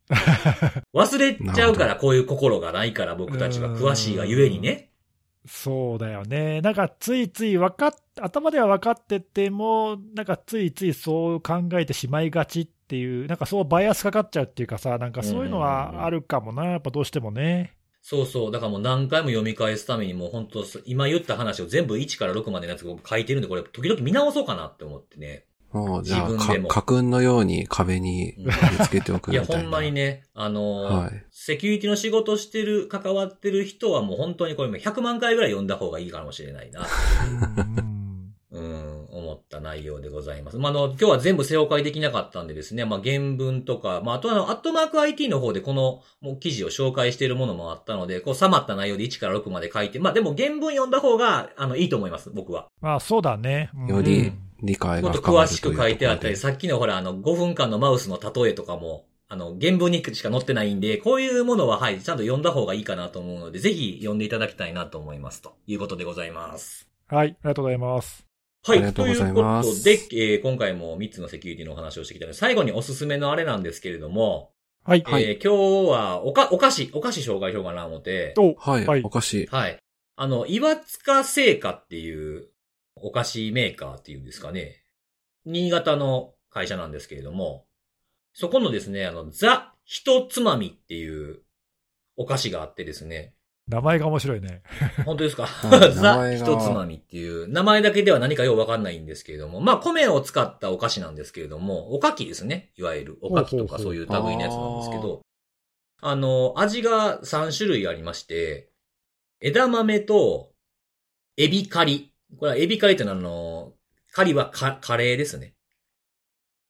忘れちゃうからこういう心がないから僕たちは詳しいがゆえにね。そうだよね。なんかついつい分かっ、頭では分かってても、なんかついついそう考えてしまいがちっていう、なんかそうバイアスかかっちゃうっていうかさ、なんかそういうのはあるかもな、やっぱどうしてもね。そうそう。だからもう何回も読み返すためにもう本当今言った話を全部1から6までのやつを書いてるんで、これ時々見直そうかなって思ってね。もう、じゃあ、か自分でも家訓のように壁にうん貼り付けておくいや、みたいな。ほんまにね、あのーはいセキュリティの仕事してる、関わってる人はもう本当にこれ100万回ぐらい読んだ方がいいかもしれないな。うんうん、思った内容でございます。まあ、あの、今日は全部正解できなかったんでですね、まあ、原文とか、まあ、あとあの、アットマーク IT の方でこの、もう記事を紹介しているものもあったので、こう、さまった内容で1から6まで書いて、まあ、でも原文読んだ方が、あの、いいと思います、僕は。まあそうだね。うんより理解もっとが深ま詳しく書いてあったり、さっきのほら、あの、5分間のマウスの例えとかも、あの、原文にしか載ってないんで、こういうものは、はい、ちゃんと読んだ方がいいかなと思うので、ぜひ読んでいただきたいなと思います。ということでございます。はい、ありがとうございます。はい。ありがとうございというますことで、えー今回も3つのセキュリティのお話をしてきたので、最後におすすめのあれなんですけれども、はい。はいえー今日は、おか、お菓子、お菓子紹介しようかな思って。お、はい。はいお菓子。はい。あの、岩塚製菓っていうお菓子メーカーっていうんですかね。新潟の会社なんですけれども、そこのですね、あの、ザ・ひとつまみっていうお菓子があってですね。名前が面白いね。本当ですか？ザ・ひとつまみっていう、名前だけでは何かようわかんないんですけれども、まあ、米を使ったお菓子なんですけれども、おかきですね。いわゆる、おかきとかそういう類のやつなんですけど、あの、味が3種類ありまして、枝豆と、エビカリ。これはエビカリってのはあの、カリはカカレーですね。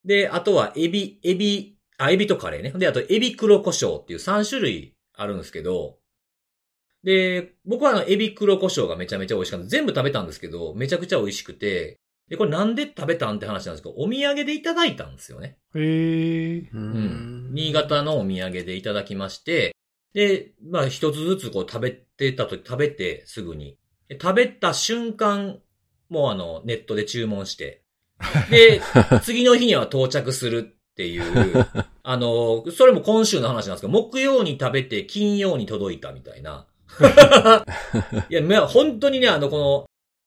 で、あとはエビ、エビ、あ、エビとカレーね。で、あとエビ黒胡椒っていう3種類あるんですけど、で、僕はあの、エビ黒胡椒がめちゃめちゃ美味しかった。全部食べたんですけど、めちゃくちゃ美味しくて、で、これなんで食べたんって話なんですけど、お土産でいただいたんですよね。へえ。ううん。新潟のお土産でいただきまして、で、まあ一つずつこう食べてたと食べてすぐに。で食べた瞬間、もうあの、ネットで注文して。で、次の日には到着するっていう、あの、それも今週の話なんですけど、木曜に食べて金曜に届いたみたいな。いや、まあ本当にね、あの、この、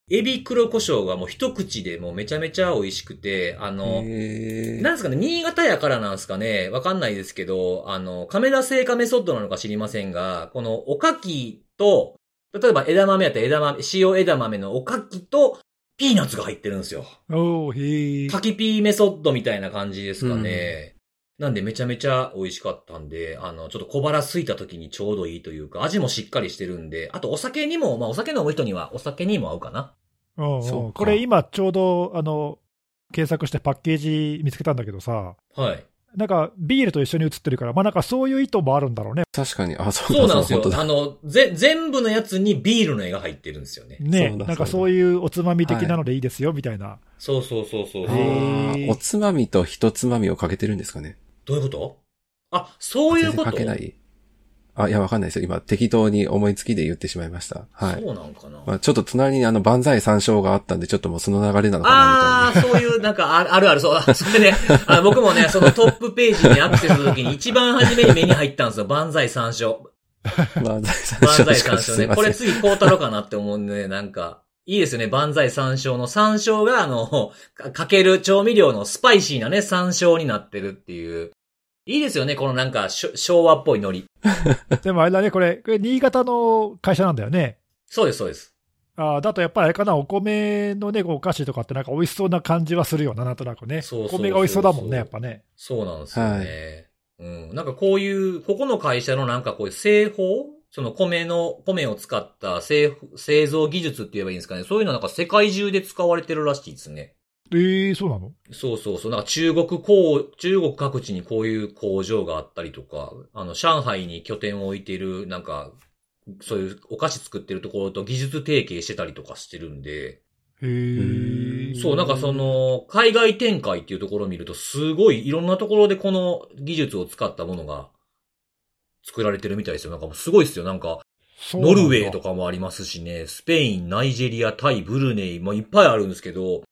エビ黒胡椒がもう一口でもうめちゃめちゃ美味しくて、あの、なんですかね、新潟やからなんですかね、わかんないですけど、あの、亀田製菓メソッドなのか知りませんが、このおかきと、例えば枝豆やったら枝豆、塩枝豆のおかきと、ピーナッツが入ってるんですよ。おー、へえ。かきピーメソッドみたいな感じですかね。なんでめちゃめちゃ美味しかったんで、あの、ちょっと小腹空いた時にちょうどいいというか、味もしっかりしてるんで、あとお酒にも、まあお酒飲む人にはお酒にも合うかな。うんそうこれ今ちょうど、あの、検索してパッケージ見つけたんだけどさ、はい。なんかビールと一緒に写ってるから、まあなんかそういう意図もあるんだろうね。確かに。あ、そうだそうなんですよ。あの、ぜ、全部のやつにビールの絵が入ってるんですよね。ねそうだなんかそういうおつまみ的なのでいいですよ、みたいな。そうそうそうそう。おつまみと一つまみをかけてるんですかね。どういうこと？あ、そういうこと？全然かけない。あ、いや、わかんないですよ。今、適当に思いつきで言ってしまいました。はい。そうなんかな。まあ、ちょっと隣にあの、万歳参照があったんで、ちょっともうその流れなのかな、ああ、そういう、なんか、ああるある、そう、あ それね、あ僕もね、そのトップページにアクセスするときに一番初めに目に入ったんですよ。万歳参照。みたいな。万歳万参照歳参照ね。これ次こうたろうかなって思うんで、ね、なんか、いいですよね。万歳参照の山椒が、あの、かかける調味料のスパイシーなね、山椒になってるっていう。いいですよね、このなんか、昭和っぽいノリ。でもあれだね、これ、これ新潟の会社なんだよね。そうです、そうです。あーだとやっぱりあれかな、お米のね、お菓子とかってなんか美味しそうな感じはするよな、なんとなくね。そうそうそうそうお米が美味しそうだもんね、やっぱね。そうなんですよね。うん。なんかこういう、ここの会社のなんかこういう製法？その米の、米を使った製製造技術って言えばいいんですかね。そういうのなんか世界中で使われてるらしいですね。ええそうなの？そうそうそう。なんか中国工、中国各地にこういう工場があったりとか、あの、上海に拠点を置いている、なんか、そういうお菓子作ってるところと技術提携してたりとかしてるんで、へえそう、なんかその、海外展開っていうところを見ると、すごいいろんなところでこの技術を使ったものが作られてるみたいですよ。なんかもうすごいですよ。なんか、ノルウェーとか。かもありますしね、スペイン、ナイジェリア、タイ、ブルネイ、まあいっぱいあるんですけど、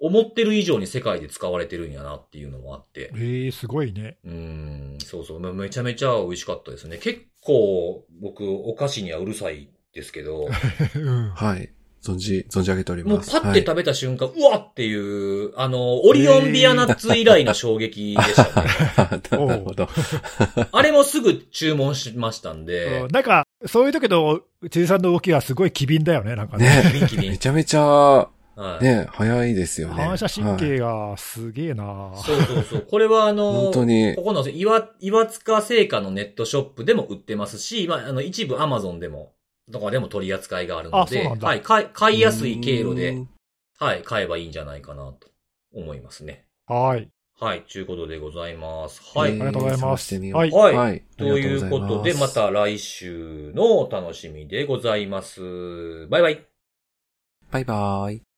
思ってる以上に世界で使われてるんやなっていうのもあって。ええすごいね。うーん、そうそう、めめちゃめちゃ美味しかったですね。結構、僕、お菓子にはうるさいですけど、うん。はい。存じ、存じ上げておりもうます。パッて食べた瞬間、うわっていう、あの、オリオンビアナッツ以来の衝撃でしたね。はい。なるほど。あれもすぐ注文しましたんうでん、なんか、そういう時の、辻さんの動きはすごい機敏だよね、なんかね。ねキビンキビンめ。ちゃめちゃ、はい。ね、早いですよね。反射神はい経がすげえな、そうそうそう。これはあの、本当にここの岩、岩塚製菓のネットショップでも売ってますし、まあ、あの、一部アマゾンでも、とかでも取り扱いがあるので、はい、買い、買いやすい経路でうん、はい、買えばいいんじゃないかなと思いますね。はい。はい、ということでございます。はい。えーありがとうございますはいはいはい。ということで、また来週のお楽しみでございます。バイバイ。バイバイ。